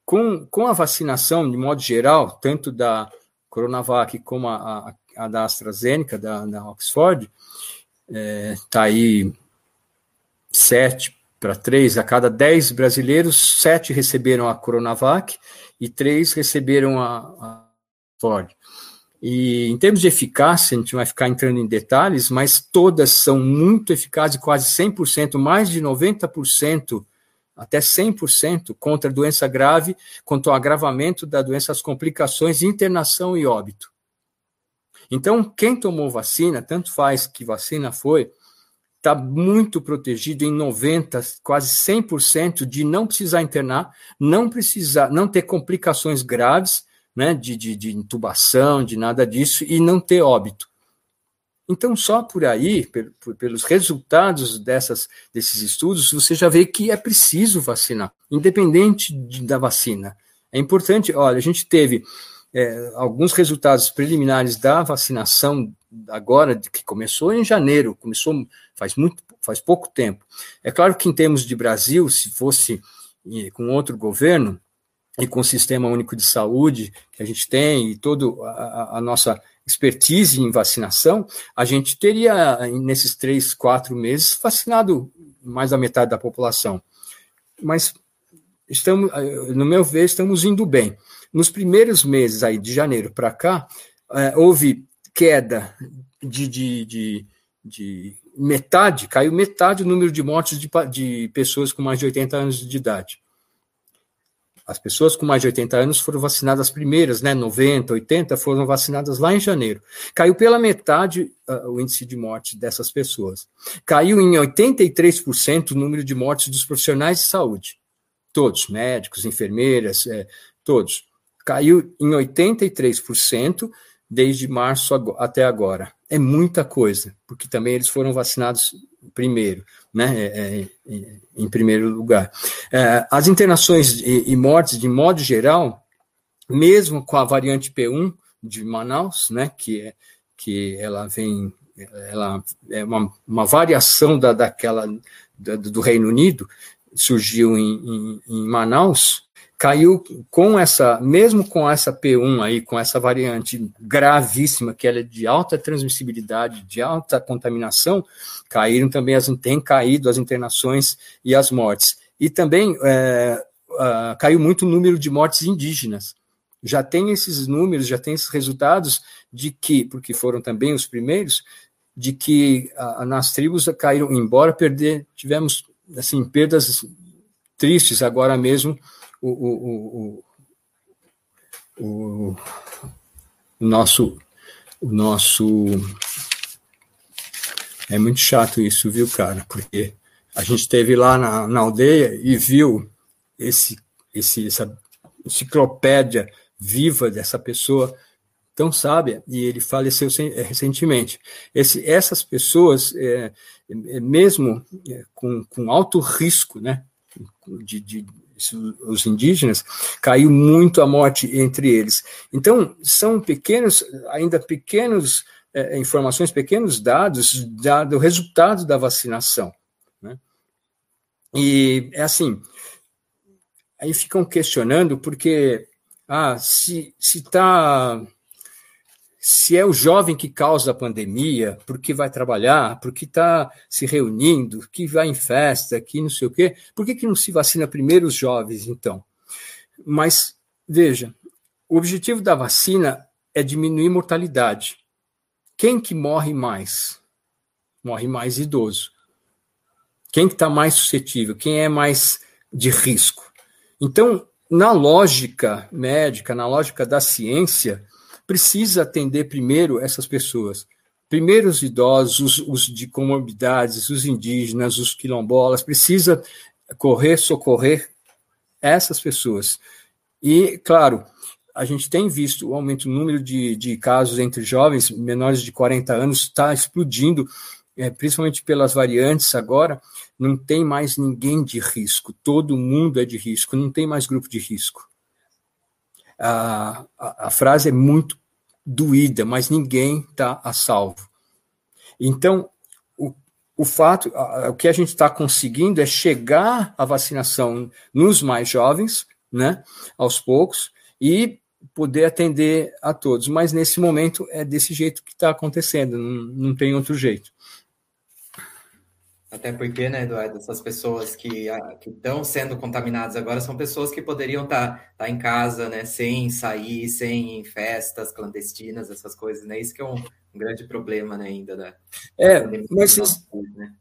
Com, com a vacinação, de modo geral, tanto da Coronavac como a, a, a da AstraZeneca, da, da Oxford, está é, tá aí sete para três, a cada dez brasileiros, sete receberam a Coronavac e três receberam a, a Ford. E em termos de eficácia, a gente vai ficar entrando em detalhes, mas todas são muito eficazes, quase 100%, mais de 90%, até 100% contra doença grave, contra o agravamento da doença, as complicações, internação e óbito. Então, quem tomou vacina, tanto faz que vacina foi, está muito protegido em 90, quase 100% de não precisar internar, não precisar, não ter complicações graves né, de, de, de intubação, de nada disso, e não ter óbito. Então, só por aí, pelos resultados dessas, desses estudos, você já vê que é preciso vacinar. independente de, da vacina. É importante, olha, a gente teve é, alguns resultados preliminares da vacinação agora, que começou em janeiro, começou faz muito, faz pouco tempo. É claro que em termos de Brasil, se fosse com outro governo e com o sistema único de saúde que a gente tem e toda a, nossa expertise em vacinação, a gente teria, nesses três, quatro meses, vacinado mais da metade da população. Mas estamos, no meu ver, estamos indo bem. Nos primeiros meses aí de janeiro para cá, é, houve queda de, de, de, de, metade, caiu metade o número de mortes de, de pessoas com mais de 80 anos de idade. As pessoas com mais de 80 anos foram vacinadas primeiras, né? 90, 80 foram vacinadas lá em janeiro. Caiu pela metade uh, o índice de morte dessas pessoas. Caiu em 83% o número de mortes dos profissionais de saúde. Todos, médicos, enfermeiras, é, todos. Caiu em 83% desde março até agora. É muita coisa, porque também eles foram vacinados primeiro, né, é, é, em primeiro lugar. É, as internações e, e, mortes, de modo geral, mesmo com a variante P1 de Manaus, né, que, é, que ela vem, ela é uma, uma variação da, daquela da, do Reino Unido, surgiu em, em, em Manaus, caiu com essa, mesmo com essa P1 aí, com essa variante gravíssima, que ela é de alta transmissibilidade, de alta contaminação, caíram também as, tem caído as internações e as mortes. E também é, uh, caiu muito o número de mortes indígenas. Já tem esses números, já tem esses resultados de que, porque foram também os primeiros, de que uh, nas tribos caíram, embora perder, tivemos assim perdas tristes agora mesmo o, o, o, o, nosso o nosso é muito chato isso, viu, cara? Porque a gente esteve lá na, na aldeia e viu esse, esse, essa enciclopédia viva dessa pessoa tão sábia, e ele faleceu é, recentemente. Esse, essas pessoas, é, é, mesmo é, com, com alto risco né, de, de, os indígenas, caiu muito a morte entre eles. Então, são pequenos, ainda pequenos é, informações, pequenos dados da, do resultado da vacinação. Né? E é assim, aí ficam questionando porque, ah, se está se é o jovem que causa a pandemia, porque vai trabalhar, porque está se reunindo, que vai em festa, que não sei o quê, por que, que não se vacina primeiro os jovens, então? Mas, veja, o objetivo da vacina é diminuir mortalidade. Quem que morre mais? Morre mais idoso. Quem que está mais suscetível? Quem é mais de risco? Então, na lógica médica, na lógica da ciência, precisa atender primeiro essas pessoas. Primeiro os idosos, os, de comorbidades, os indígenas, os quilombolas, precisa correr, socorrer essas pessoas. E, claro, a gente tem visto o aumento do número de, de casos entre jovens menores de 40 anos está explodindo, é, principalmente pelas variantes agora, não tem mais ninguém de risco, todo mundo é de risco, não tem mais grupo de risco a, a, frase é muito doída, mas ninguém está a salvo. Então, o, o fato, a, o que a gente está conseguindo é chegar à vacinação nos mais jovens, né, aos poucos, e poder atender a todos. Mas nesse momento é desse jeito que está acontecendo, não, não tem outro jeito. Até porque, né, Eduardo, essas pessoas que estão sendo contaminadas agora são pessoas que poderiam estar tá, tá em casa, né, sem sair, sem festas clandestinas, essas coisas, né? Isso que é um, um grande problema, né, ainda da. É, mas né?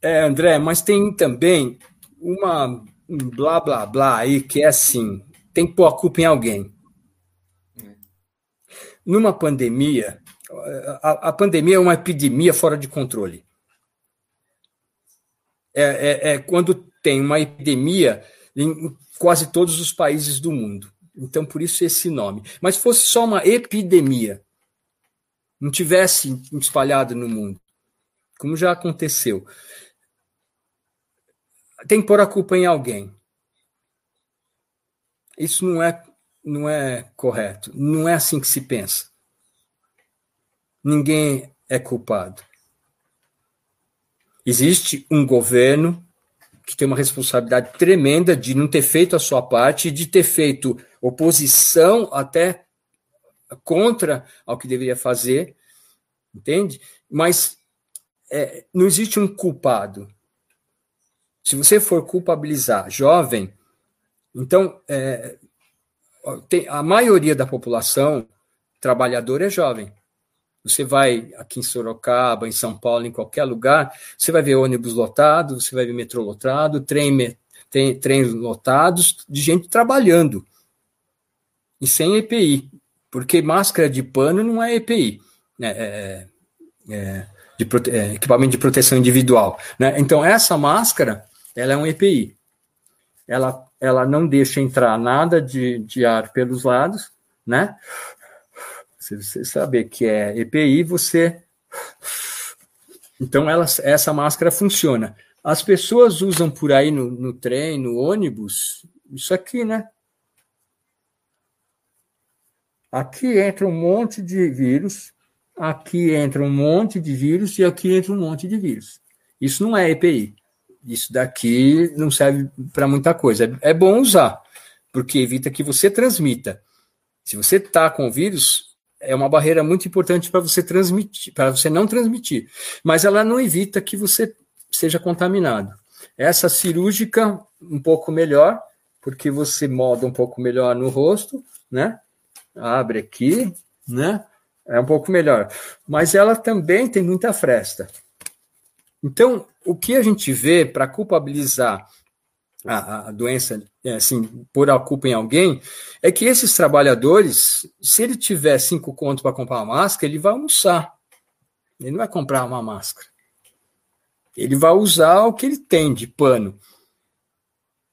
é, André, mas tem também uma um blá blá blá aí que é assim, tem que pôr a culpa em alguém. É. Numa pandemia, a, a pandemia é uma epidemia fora de controle é, é, é quando tem uma epidemia em quase todos os países do mundo. Então, por isso esse nome. Mas fosse só uma epidemia, não tivesse espalhado no mundo, como já aconteceu, tem que pôr a culpa em alguém. Isso não é, não é correto. Não é assim que se pensa. Ninguém é culpado. Existe um governo que tem uma responsabilidade tremenda de não ter feito a sua parte, de ter feito oposição até contra ao que deveria fazer, entende? Mas é, não existe um culpado. Se você for culpabilizar jovem, então é, tem, a maioria da população trabalhadora é jovem. Você vai aqui em Sorocaba, em São Paulo, em qualquer lugar, você vai ver ônibus lotado, você vai ver metrô lotado, trem, trens lotados de gente trabalhando. E sem EPI, porque máscara de pano não é EPI, né? é, é, de prote, é, equipamento de proteção individual. Né? Então, essa máscara, ela é um EPI. Ela, ela não deixa entrar nada de, de ar pelos lados, né? Se você saber que é EPI, você. Então, ela, essa máscara funciona. As pessoas usam por aí no, no trem, no ônibus, isso aqui, né? Aqui entra um monte de vírus, aqui entra um monte de vírus e aqui entra um monte de vírus. Isso não é EPI. Isso daqui não serve para muita coisa. É, é bom usar, porque evita que você transmita. Se você está com vírus, é uma barreira muito importante para você transmitir, para você não transmitir, mas ela não evita que você seja contaminado. Essa cirúrgica um pouco melhor, porque você molda um pouco melhor no rosto, né? Abre aqui, né? É um pouco melhor. Mas ela também tem muita fresta. Então, o que a gente vê para culpabilizar a, a doença, é, assim, por a culpa em alguém, é que esses trabalhadores, se ele tiver cinco contos para comprar uma máscara, ele vai almoçar. Ele não vai comprar uma máscara. Ele vai usar o que ele tem de pano.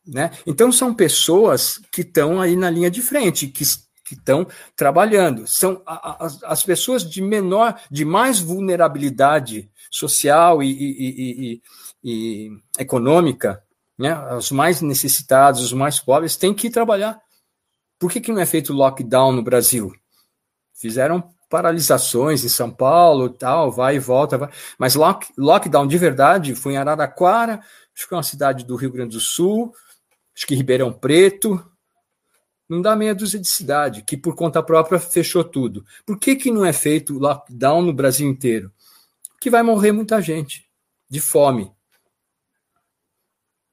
Né? Então, são pessoas que estão aí na linha de frente, que estão trabalhando. São as, as, pessoas de menor, de mais vulnerabilidade social e, e, e, e econômica né, os mais necessitados, os mais pobres, têm que ir trabalhar. Por que, que não é feito lockdown no Brasil? Fizeram paralisações em São Paulo, tal, vai e volta, vai. mas lock, lockdown de verdade foi em Araraquara, acho que é uma cidade do Rio Grande do Sul, acho que Ribeirão Preto, não dá meia dúzia de cidade, que por conta própria fechou tudo. Por que, que não é feito lockdown no Brasil inteiro? Que vai morrer muita gente de fome.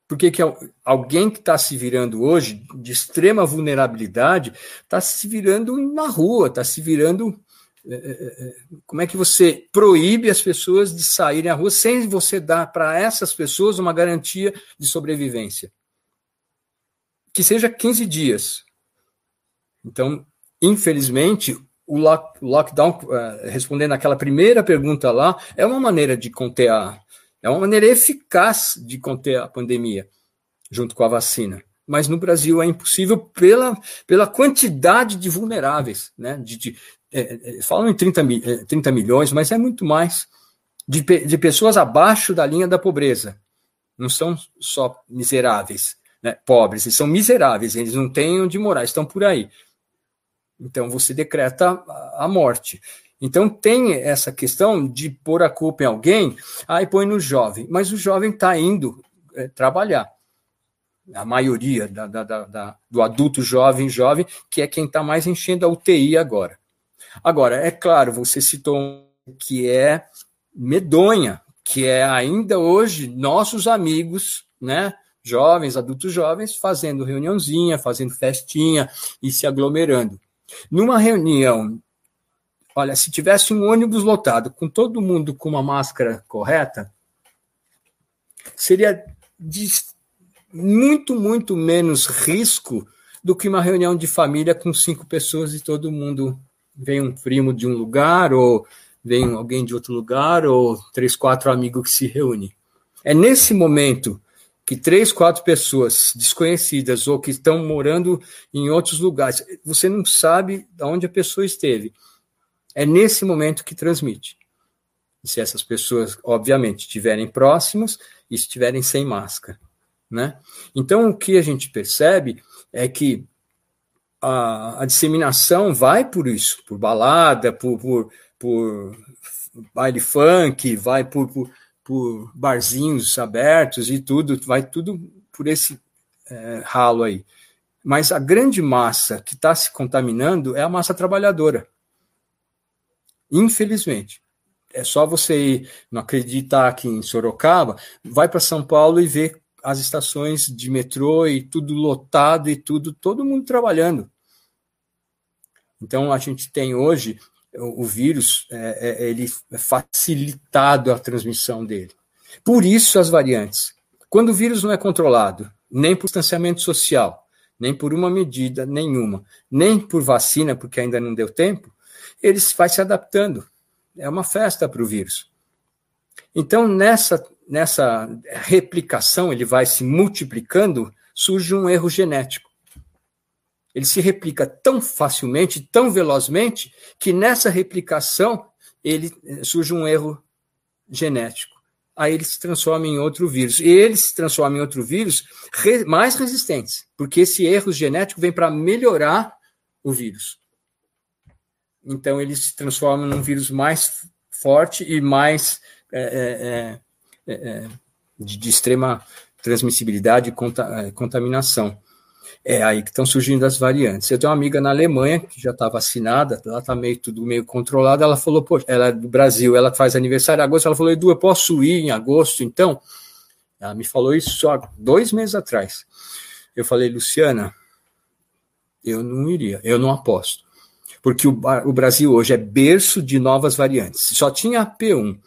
Porque que alguém que está se virando hoje, de extrema vulnerabilidade, está se virando na rua, está se virando. É, é, é, como é que você proíbe as pessoas de saírem à rua sem você dar para essas pessoas uma garantia de sobrevivência? Que seja 15 dias. Então, infelizmente, o lockdown, respondendo aquela primeira pergunta lá, é uma maneira de conter a, é uma maneira eficaz de conter a pandemia, junto com a vacina. Mas no Brasil é impossível pela, pela quantidade de vulneráveis. Né? De, de é, é falam em 30, 30 é, milhões, mas é muito mais. De, de pessoas abaixo da linha da pobreza. Não são só miseráveis, né? pobres, eles são miseráveis, eles não têm onde morar, estão por aí. Então você decreta a morte. Então tem essa questão de pôr a culpa em alguém, aí põe no jovem, mas o jovem está indo é, trabalhar. A maioria da, da, da, do adulto jovem, jovem, que é quem está mais enchendo a UTI agora. Agora, é claro, você citou que é medonha, que é ainda hoje nossos amigos, né? Jovens, adultos jovens, fazendo reuniãozinha, fazendo festinha e se aglomerando. Numa reunião Olha, se tivesse um ônibus lotado com todo mundo com uma máscara correta, seria de muito, muito menos risco do que uma reunião de família com cinco pessoas e todo mundo vem um primo de um lugar, ou vem alguém de outro lugar, ou três, quatro amigos que se reúnem. É nesse momento que três, quatro pessoas desconhecidas ou que estão morando em outros lugares, você não sabe de onde a pessoa esteve. É nesse momento que transmite. Se essas pessoas, obviamente, estiverem próximas e estiverem sem máscara. Né? Então, o que a gente percebe é que a, a disseminação vai por isso, por balada, por, por, por baile funk, vai por, por, por, barzinhos abertos e tudo, vai tudo por esse é, ralo aí. Mas a grande massa que está se contaminando é a massa trabalhadora. Infelizmente. É só você ir, não acreditar aqui em Sorocaba, vai para São Paulo e ver as estações de metrô e tudo lotado e tudo, todo mundo trabalhando. Então a gente tem hoje o, o vírus, é, é, ele é facilitado a transmissão dele. Por isso as variantes. Quando o vírus não é controlado, nem por distanciamento social, nem por uma medida nenhuma, nem por vacina, porque ainda não deu tempo, ele vai se adaptando. É uma festa para o vírus. Então, nessa, nessa replicação, ele vai se multiplicando, surge um erro genético. Ele se replica tão facilmente, tão velozmente, que nessa replicação ele eh, surge um erro genético. Aí ele se transforma em outro vírus. E ele se transforma em outro vírus mais resistente, porque esse erro genético vem para melhorar o vírus. Então ele se transforma num vírus mais forte e mais é, é, é, é de, de, extrema transmissibilidade e conta, é, contaminação. É aí que estão surgindo as variantes. Eu tenho uma amiga na Alemanha que já está vacinada, ela está meio tudo meio controlado. Ela falou, pô, ela é do Brasil, ela faz aniversário em agosto. Ela falou, Edu, eu posso ir em agosto, então? Ela me falou isso só dois meses atrás. Eu falei, Luciana, eu não iria, eu não aposto porque o, o Brasil hoje é berço de novas variantes. Só tinha a P1,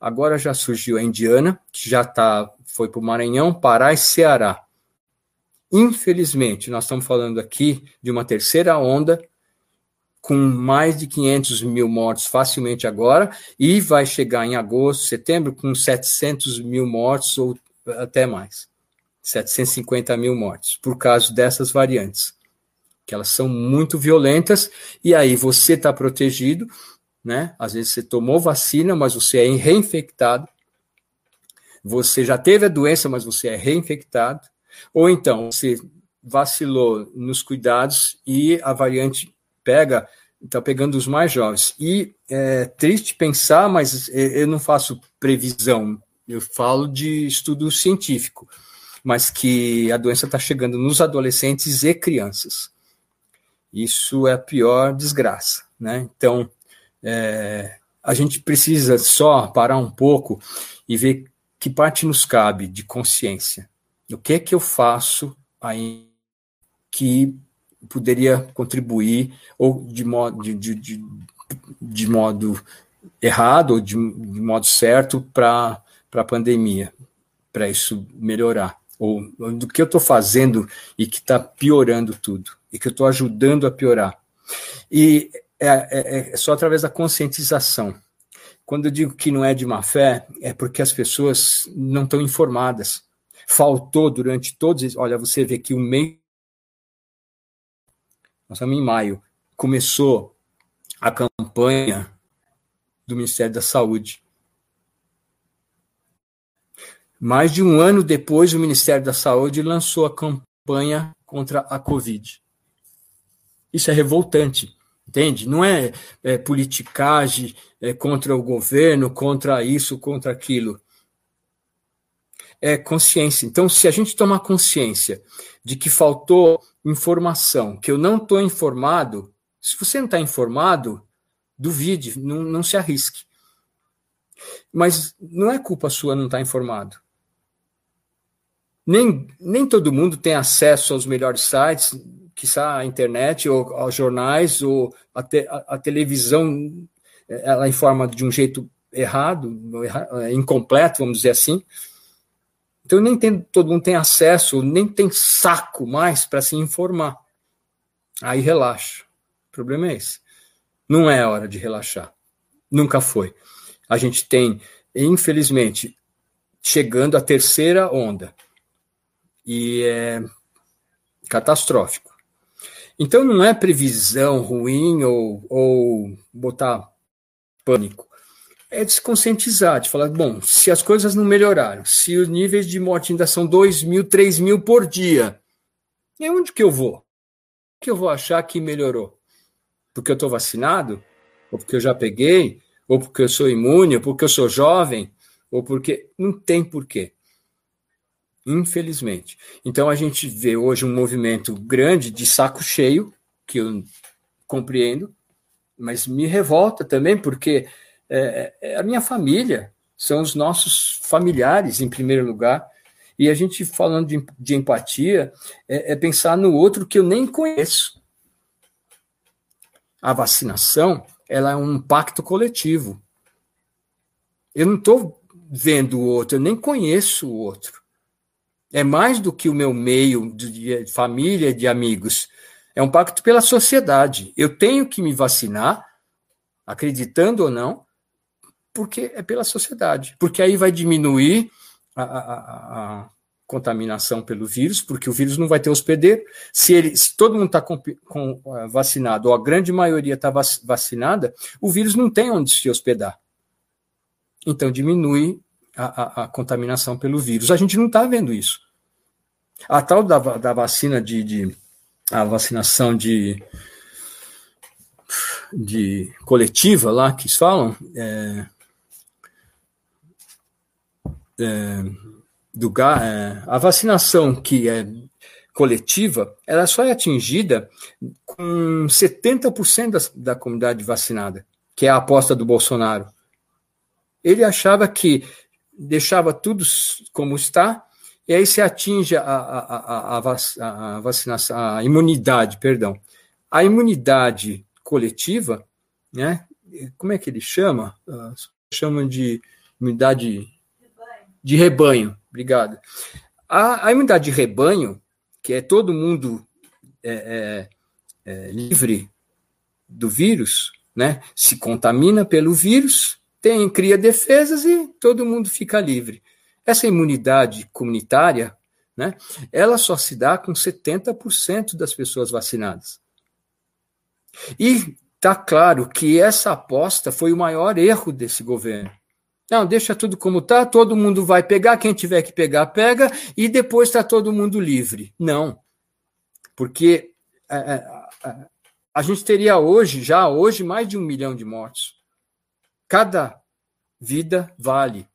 agora já surgiu a indiana, que já tá, foi para o Maranhão, Pará e Ceará. Infelizmente, nós estamos falando aqui de uma terceira onda com mais de 500 mil mortos facilmente agora, e vai chegar em agosto, setembro, com 700 mil mortos ou até mais. 750 mil mortos, por causa dessas variantes que elas são muito violentas, e aí você está protegido, né? Às vezes você tomou vacina, mas você é reinfectado. Você já teve a doença, mas você é reinfectado. Ou então você vacilou nos cuidados e a variante pega, está pegando os mais jovens. E é triste pensar, mas eu não faço previsão, eu falo de estudo científico, mas que a doença está chegando nos adolescentes e crianças. Isso é a pior desgraça, né? Então, é, a gente precisa só parar um pouco e ver que parte nos cabe de consciência. O que é que eu faço aí que poderia contribuir ou de modo, de, de, de, de modo errado ou de, de modo certo para a pandemia, para isso melhorar? Ou do que eu estou fazendo e que está piorando tudo? e que eu estou ajudando a piorar. E é, é, é, só através da conscientização. Quando eu digo que não é de má fé, é porque as pessoas não estão informadas. Faltou durante todos. Olha, você vê que o mês. Nós estamos em maio. Começou a campanha do Ministério da Saúde. Mais de um ano depois, o Ministério da Saúde lançou a campanha contra a Covid. Isso é revoltante, entende? Não é, é politicagem é contra o governo, contra isso, contra aquilo. É consciência. Então, se a gente tomar consciência de que faltou informação, que eu não estou informado, se você não está informado, duvide, não, não se arrisque. Mas não é culpa sua não estar tá informado. Nem, nem todo mundo tem acesso aos melhores sites, quiçá a internet, ou aos jornais, ou a, te, a, a televisão, ela informa de um jeito errado, é, incompleto, vamos dizer assim. Então, nem tem, todo mundo tem acesso, nem tem saco mais para se informar. Aí relaxa. O problema é esse. Não é hora de relaxar. Nunca foi. A gente tem, infelizmente, chegando à terceira onda. E é catastrófico. Então não é previsão ruim ou, ou botar pânico. É desconscientizar, de falar, bom, se as coisas não melhoraram, se os níveis de morte ainda são 2 mil, 3 mil por dia, é onde que eu vou? que eu vou achar que melhorou? Porque eu estou vacinado? Ou porque eu já peguei? Ou porque eu sou imune? Ou porque eu sou jovem? Ou porque. Não tem porquê. Infelizmente. Então a gente vê hoje um movimento grande de saco cheio, que eu compreendo, mas me revolta também, porque é, é a minha família, são os nossos familiares, em primeiro lugar. E a gente, falando de, de empatia, é, é pensar no outro que eu nem conheço. A vacinação ela é um pacto coletivo. Eu não estou vendo o outro, eu nem conheço o outro. É mais do que o meu meio de, família, de amigos. É um pacto pela sociedade. Eu tenho que me vacinar, acreditando ou não, porque é pela sociedade. Porque aí vai diminuir a, a, a contaminação pelo vírus, porque o vírus não vai ter hospedeiro. Se, ele, se todo mundo está uh, vacinado, ou a grande maioria está vac, vacinada, o vírus não tem onde se hospedar. Então diminui a, a, a contaminação pelo vírus. A gente não está vendo isso. A tal da, da vacina de, de a vacinação de de coletiva lá que falam, é, é, do é, a vacinação que é coletiva, ela só é atingida com 70% da, da comunidade vacinada, que é a aposta do Bolsonaro. Ele achava que deixava tudo como está, e aí se atinge a, a, a, a, vacinação, a imunidade, perdão. A imunidade coletiva, né? Como é que ele chama? Uh, chama de imunidade de rebanho. Obrigado. A, a imunidade de rebanho, que é todo mundo é, é, é, livre do vírus, né? Se contamina pelo vírus, tem cria defesas e todo mundo fica livre. Essa imunidade comunitária, né? Ela só se dá com 70% das pessoas vacinadas. E está claro que essa aposta foi o maior erro desse governo. Não, deixa tudo como está, todo mundo vai pegar, quem tiver que pegar, pega, e depois está todo mundo livre. Não. Porque é, é, a gente teria hoje, já hoje, mais de um milhão de mortos. Cada vida vale.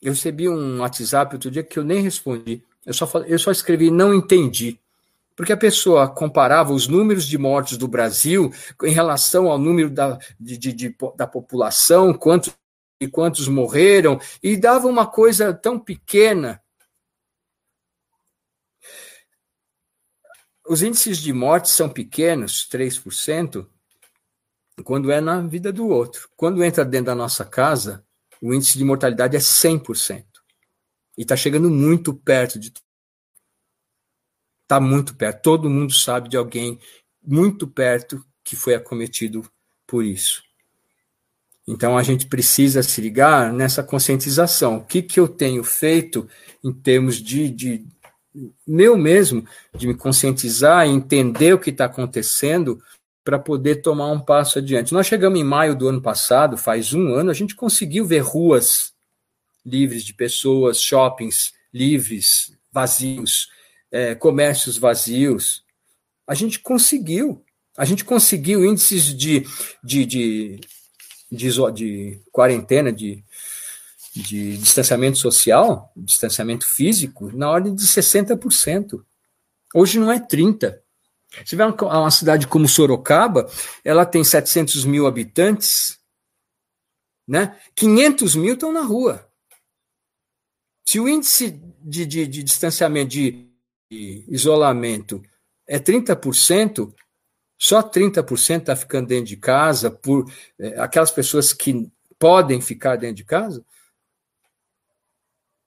Eu recebi um WhatsApp outro dia que eu nem respondi. Eu só, falei, eu só escrevi não entendi. Porque a pessoa comparava os números de mortos do Brasil em relação ao número da, de, de, de, da população, quantos e quantos morreram, e dava uma coisa tão pequena. Os índices de morte são pequenos, 3%, quando é na vida do outro. Quando entra dentro da nossa casa, o índice de mortalidade é 100%. E está chegando muito perto de. Está muito perto. Todo mundo sabe de alguém muito perto que foi acometido por isso. Então a gente precisa se ligar nessa conscientização. O que, que eu tenho feito em termos de, de meu mesmo, de me conscientizar e entender o que está acontecendo para poder tomar um passo adiante. Nós chegamos em maio do ano passado, faz um ano, a gente conseguiu ver ruas livres de pessoas, shoppings livres, vazios, é, comércios vazios. A gente conseguiu. A gente conseguiu índices de, de, de de, de quarentena, de, de distanciamento social, distanciamento físico, na ordem de 60%. Hoje não é 30%. Se tiver uma, cidade como Sorocaba, ela tem 700 mil habitantes, né? 500 mil estão na rua. Se o índice de, de, de distanciamento, de, de isolamento é 30%, só 30% está ficando dentro de casa por é, aquelas pessoas que podem ficar dentro de casa.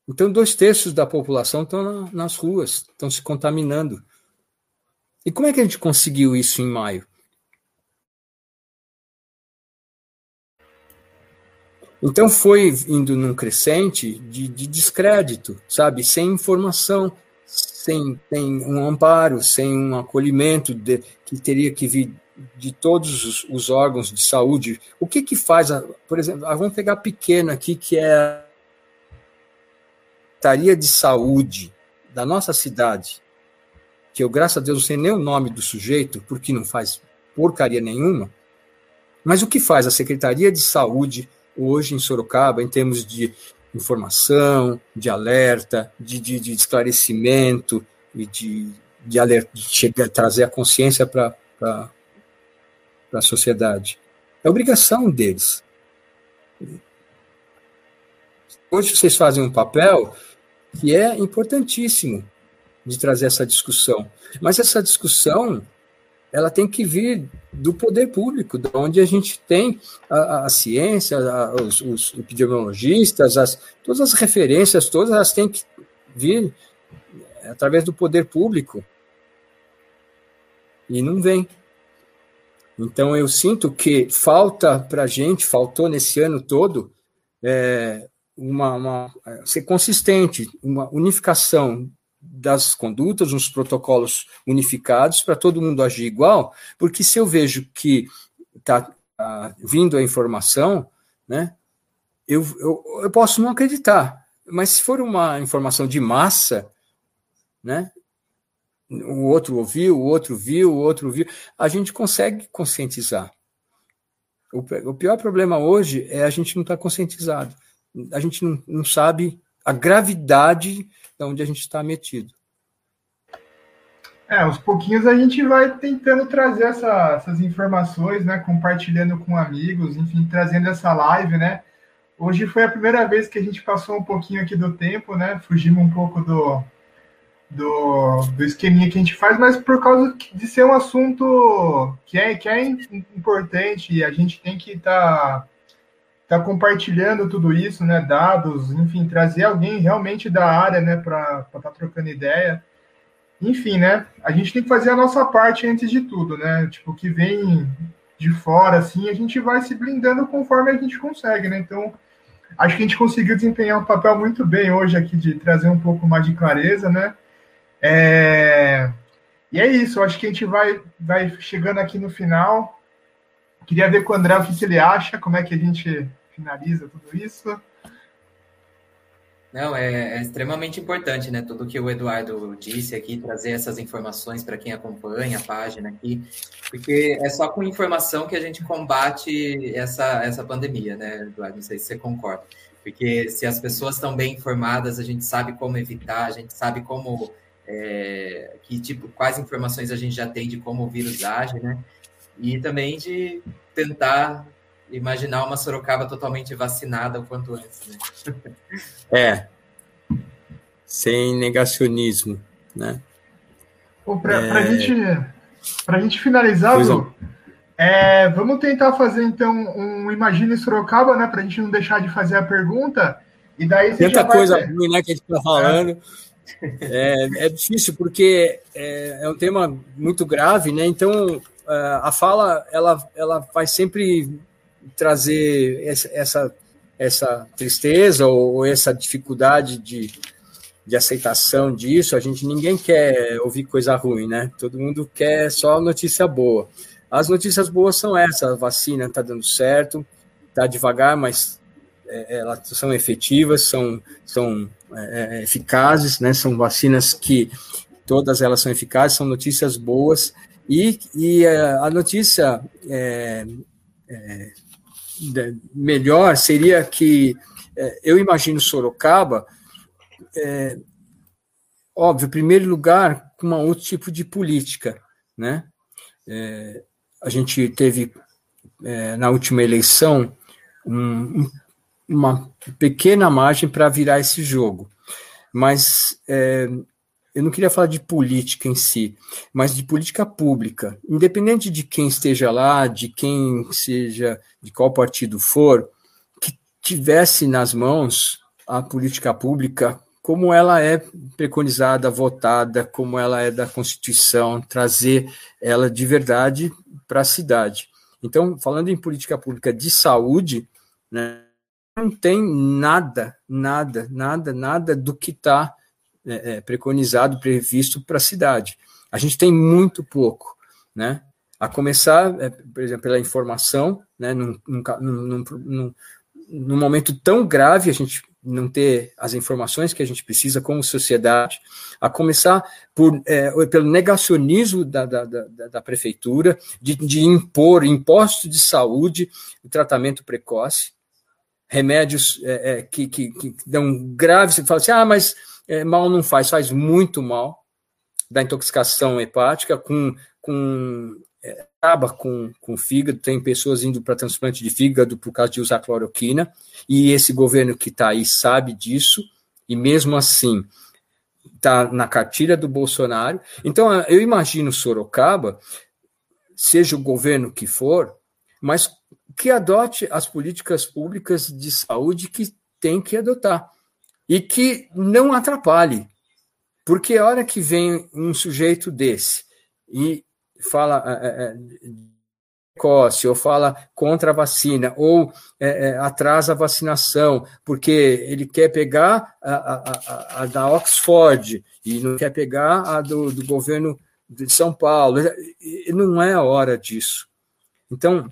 Então, dois terços da população estão na, nas ruas, estão se contaminando. E como é que a gente conseguiu isso em maio? Então foi indo num crescente de, de descrédito, sabe? Sem informação, sem, sem um amparo, sem um acolhimento de, que teria que vir de todos os, os, órgãos de saúde. O que que faz, a, por exemplo, ah, vamos pegar pequena aqui, que é a Secretaria de Saúde da nossa cidade. Que eu, graças a Deus, não sei nem o nome do sujeito, porque não faz porcaria nenhuma, mas o que faz a Secretaria de Saúde hoje em Sorocaba, em termos de informação, de alerta, de, de, de esclarecimento e de, de, alerta, de chegar, trazer a consciência para a sociedade? É obrigação deles. Hoje vocês fazem um papel que é importantíssimo de trazer essa discussão. Mas essa discussão ela tem que vir do poder público, de onde a gente tem a, a ciência, a, os, os, epidemiologistas, as, todas as referências, todas elas têm que vir através do poder público. E não vem. Então eu sinto que falta para a gente, faltou nesse ano todo, é, uma, uma, ser consistente, uma unificação das condutas, uns protocolos unificados para todo mundo agir igual, porque se eu vejo que está tá vindo a informação, né, eu, eu, eu posso não acreditar, mas se for uma informação de massa, né, o outro ouviu, o outro viu, o outro viu, a gente consegue conscientizar. O, o pior problema hoje é a gente não estar tá conscientizado. A gente não, não sabe a gravidade onde a gente está metido. É, aos pouquinhos a gente vai tentando trazer essa, essas informações, né? Compartilhando com amigos, enfim, trazendo essa live, né? Hoje foi a primeira vez que a gente passou um pouquinho aqui do tempo, né? Fugimos um pouco do, do, do esqueminha que a gente faz, mas por causa de ser um assunto que é, que é importante e a gente tem que estar tá tá compartilhando tudo isso, né? Dados, enfim, trazer alguém realmente da área, né? Para estar tá trocando ideia. Enfim, né? A gente tem que fazer a nossa parte antes de tudo, né? Tipo, que vem de fora, assim, a gente vai se blindando conforme a gente consegue, né? Então, acho que a gente conseguiu desempenhar um papel muito bem hoje aqui de trazer um pouco mais de clareza, né? É... E é isso, acho que a gente vai, vai chegando aqui no final. Queria ver com o André o que, ele acha, como é que a gente finaliza tudo isso. Não, é, é, extremamente importante, né? Tudo que o Eduardo disse aqui, trazer essas informações para quem acompanha a página aqui, porque é só com informação que a gente combate essa, essa pandemia, né, Eduardo? Não sei se você concorda. Porque se as pessoas estão bem informadas, a gente sabe como evitar, a gente sabe como. É, que tipo, quais informações a gente já tem de como o vírus age, né? E também de tentar imaginar uma Sorocaba totalmente vacinada o quanto antes. Né? É, sem negacionismo, né? Para é... a gente, a gente finalizar, Lu, é, vamos tentar fazer então um Imagine Sorocaba, né? Para a gente não deixar de fazer a pergunta. E daí Tanta coisa ter... ruim, né, que a gente está falando. É. é, é difícil porque é, é, um tema muito grave, né? Então a fala ela, ela vai sempre trazer essa, essa tristeza ou essa dificuldade de, de aceitação disso. A gente ninguém quer ouvir coisa ruim, né? Todo mundo quer só notícia boa. As notícias boas são essas: a vacina está dando certo, está devagar, mas é, elas são efetivas, são, são é, é, eficazes, né? São vacinas que todas elas são eficazes, são notícias boas. E, e é, a notícia é, é, melhor seria que é, eu imagino Sorocaba, é, óbvio, em primeiro lugar, com um outro tipo de política, né? É, a gente teve é, na última eleição um, uma pequena margem para virar esse jogo, mas é, eu não queria falar de política em si, mas de política pública. Independente de quem esteja lá, de quem seja, de qual partido for, que tivesse nas mãos a política pública como ela é preconizada, votada, como ela é da Constituição, trazer ela de verdade para a cidade. Então, falando em política pública de saúde, né, não tem nada, nada, nada, nada do que está é, é, preconizado, previsto para a cidade. A gente tem muito pouco, né? A começar, é, por exemplo, pela informação, né? Num, num, num, num, momento tão grave, a gente não ter as informações que a gente precisa como sociedade, a começar por, é, pelo negacionismo da, da, da, da prefeitura, de, de, impor impostos de saúde, tratamento precoce, remédios é, é, que, que, que, dão graves, você fala assim, ah, mas é, mal não faz, faz muito mal, da intoxicação hepática, com, com é, acaba com, com fígado, tem pessoas indo para transplante de fígado por causa de usar cloroquina, e esse governo que está aí sabe disso, e mesmo assim está na cartilha do Bolsonaro. Então, eu imagino Sorocaba, seja o governo que for, mas que adote as políticas públicas de saúde que tem que adotar e que não atrapalhe. Porque a hora que vem um sujeito desse e fala é, precoce, ou fala contra a vacina, ou é, é, atrasa a vacinação, porque ele quer pegar a, a, a, a, da Oxford e não quer pegar a do, do governo de São Paulo. Não é a hora disso. Então,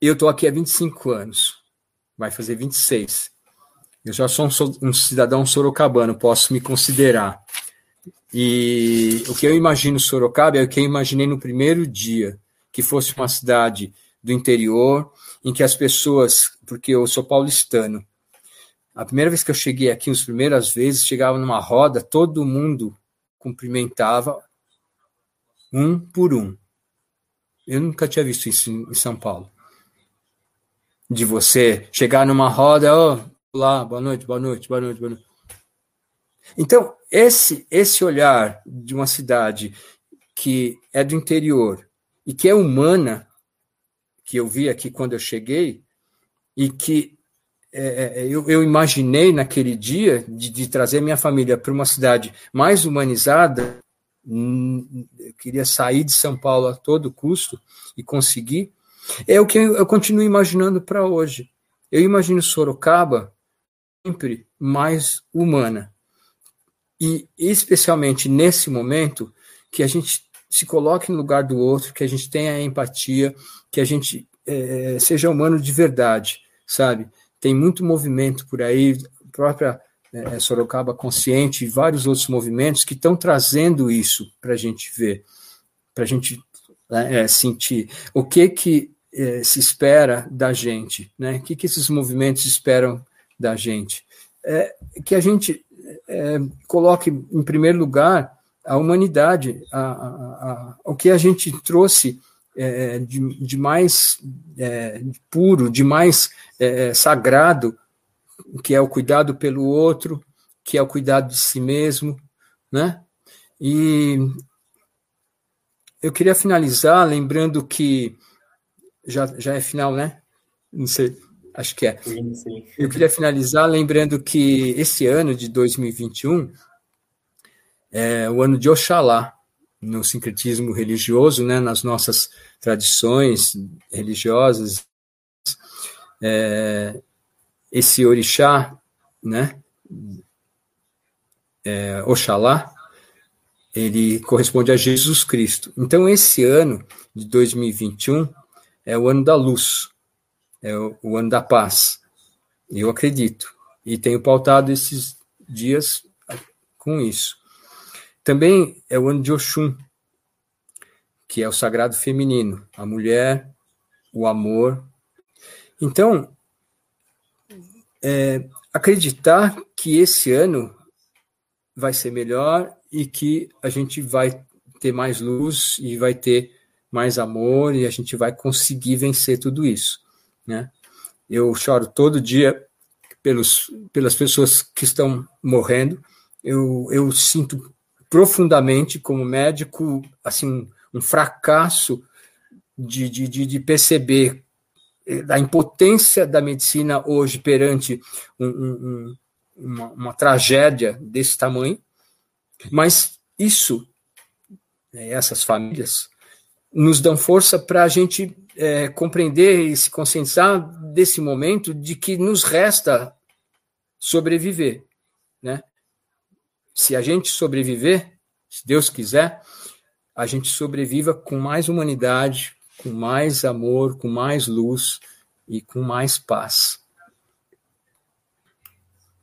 eu estou aqui há 25 anos, vai fazer 26. Eu já sou um, um cidadão sorocabano, posso me considerar. E o que eu imagino Sorocaba é o que eu imaginei no primeiro dia, que fosse uma cidade do interior, em que as pessoas, porque eu sou paulistano, a primeira vez que eu cheguei aqui, as primeiras vezes, chegava numa roda, todo mundo cumprimentava um por um. Eu nunca tinha visto isso em São Paulo. De você chegar numa roda, oh, lá, boa noite, boa noite, boa noite, boa noite. Então, esse, esse olhar de uma cidade que é do interior e que é humana, que eu vi aqui quando eu cheguei, e que é, é eu, eu, imaginei naquele dia de, de trazer minha família para uma cidade mais humanizada, hum, eu queria sair de São Paulo a todo custo e conseguir, é o que eu, eu continuo imaginando para hoje. Eu imagino Sorocaba sempre mais humana, e especialmente nesse momento, que a gente se coloque no lugar do outro, que a gente tenha empatia, que a gente é, seja humano de verdade, sabe? Tem muito movimento por aí, própria é, Sorocaba Consciente e vários outros movimentos que estão trazendo isso para a gente ver, para a gente né, é, sentir o que que é, se espera da gente, né? O que que esses movimentos esperam da gente? É, que a gente é, coloque em primeiro lugar a humanidade, a, a, a, o que a gente trouxe é, de, de, mais é, puro, de mais é, sagrado, que é o cuidado pelo outro, que é o cuidado de si mesmo, né? E eu queria finalizar lembrando que já, já é final, né? Não sei. Acho que é. Sim, sim. Eu queria finalizar lembrando que esse ano de 2021 é o ano de Oxalá, no sincretismo religioso, né, nas nossas tradições religiosas. É, esse orixá, né, é, Oxalá, ele corresponde a Jesus Cristo. Então, esse ano de 2021 é o ano da luz, é o, ano da paz. Eu acredito. E tenho pautado esses dias com isso. Também é o ano de Oxum, que é o sagrado feminino, a mulher, o amor. Então, é, acreditar que esse ano vai ser melhor e que a gente vai ter mais luz e vai ter mais amor e a gente vai conseguir vencer tudo isso. Né? Eu choro todo dia pelos, pelas pessoas que estão morrendo. Eu, eu sinto profundamente, como médico, assim, um fracasso de, de, de perceber a impotência da medicina hoje perante um, um, uma, uma, tragédia desse tamanho, mas isso, né, essas famílias, nos dão força para a gente é, compreender e se conscientizar desse momento de que nos resta sobreviver, né? Se a gente sobreviver, se Deus quiser, a gente sobreviva com mais humanidade, com mais amor, com mais luz e com mais paz.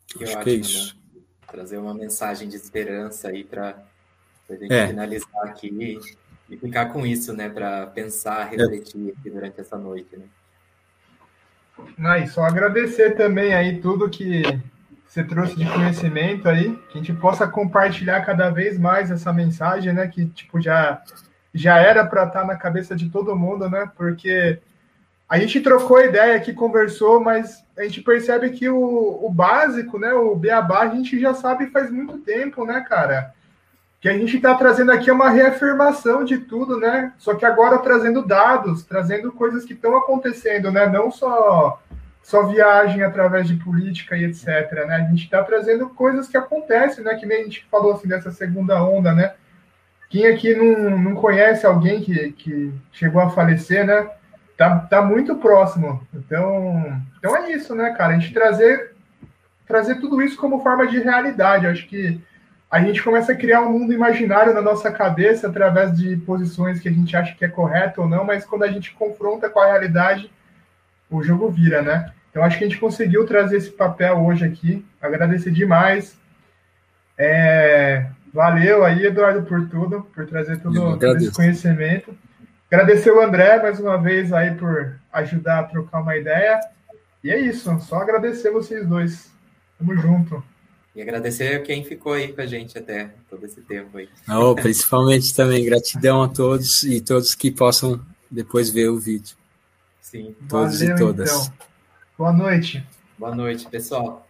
Acho que, Acho ótimo, que é isso. Né? Trazer uma mensagem de esperança aí para a gente é. finalizar aqui e, ficar com isso, né? Para pensar, refletir aqui durante essa noite, né? Ah, só agradecer também aí tudo que você trouxe de conhecimento aí, que a gente possa compartilhar cada vez mais essa mensagem, né? Que tipo já já era para estar tá na cabeça de todo mundo, né? Porque a gente trocou ideia aqui, conversou, mas a gente percebe que o, o básico, né? O beabá, a gente já sabe faz muito tempo, né, cara? Que a gente está trazendo aqui é uma reafirmação de tudo, né? Só que agora trazendo dados, trazendo coisas que estão acontecendo, né? Não só só viagem através de política e etc. Né? A gente está trazendo coisas que acontecem, né? Que nem a gente falou assim dessa segunda onda, né? Quem aqui não, não conhece alguém que, que chegou a falecer, né? Tá, tá muito próximo. Então, então é isso, né, cara? A gente trazer trazer tudo isso como forma de realidade. Acho que a gente começa a criar um mundo imaginário na nossa cabeça através de posições que a gente acha que é correto ou não, mas quando a gente confronta com a realidade, o jogo vira, né? Então, acho que a gente conseguiu trazer esse papel hoje aqui. Agradecer demais. É, valeu aí, Eduardo, por tudo, por trazer todo, todo esse conhecimento. Agradecer o André mais uma vez aí por ajudar a trocar uma ideia. E é isso, só agradecer vocês dois. Tamo junto. E agradecer quem ficou aí com a gente até todo esse tempo aí. Oh, principalmente também, gratidão a todos e todos que possam depois ver o vídeo. Sim. Todos Valeu, e todas. Então. Boa noite. Boa noite, pessoal.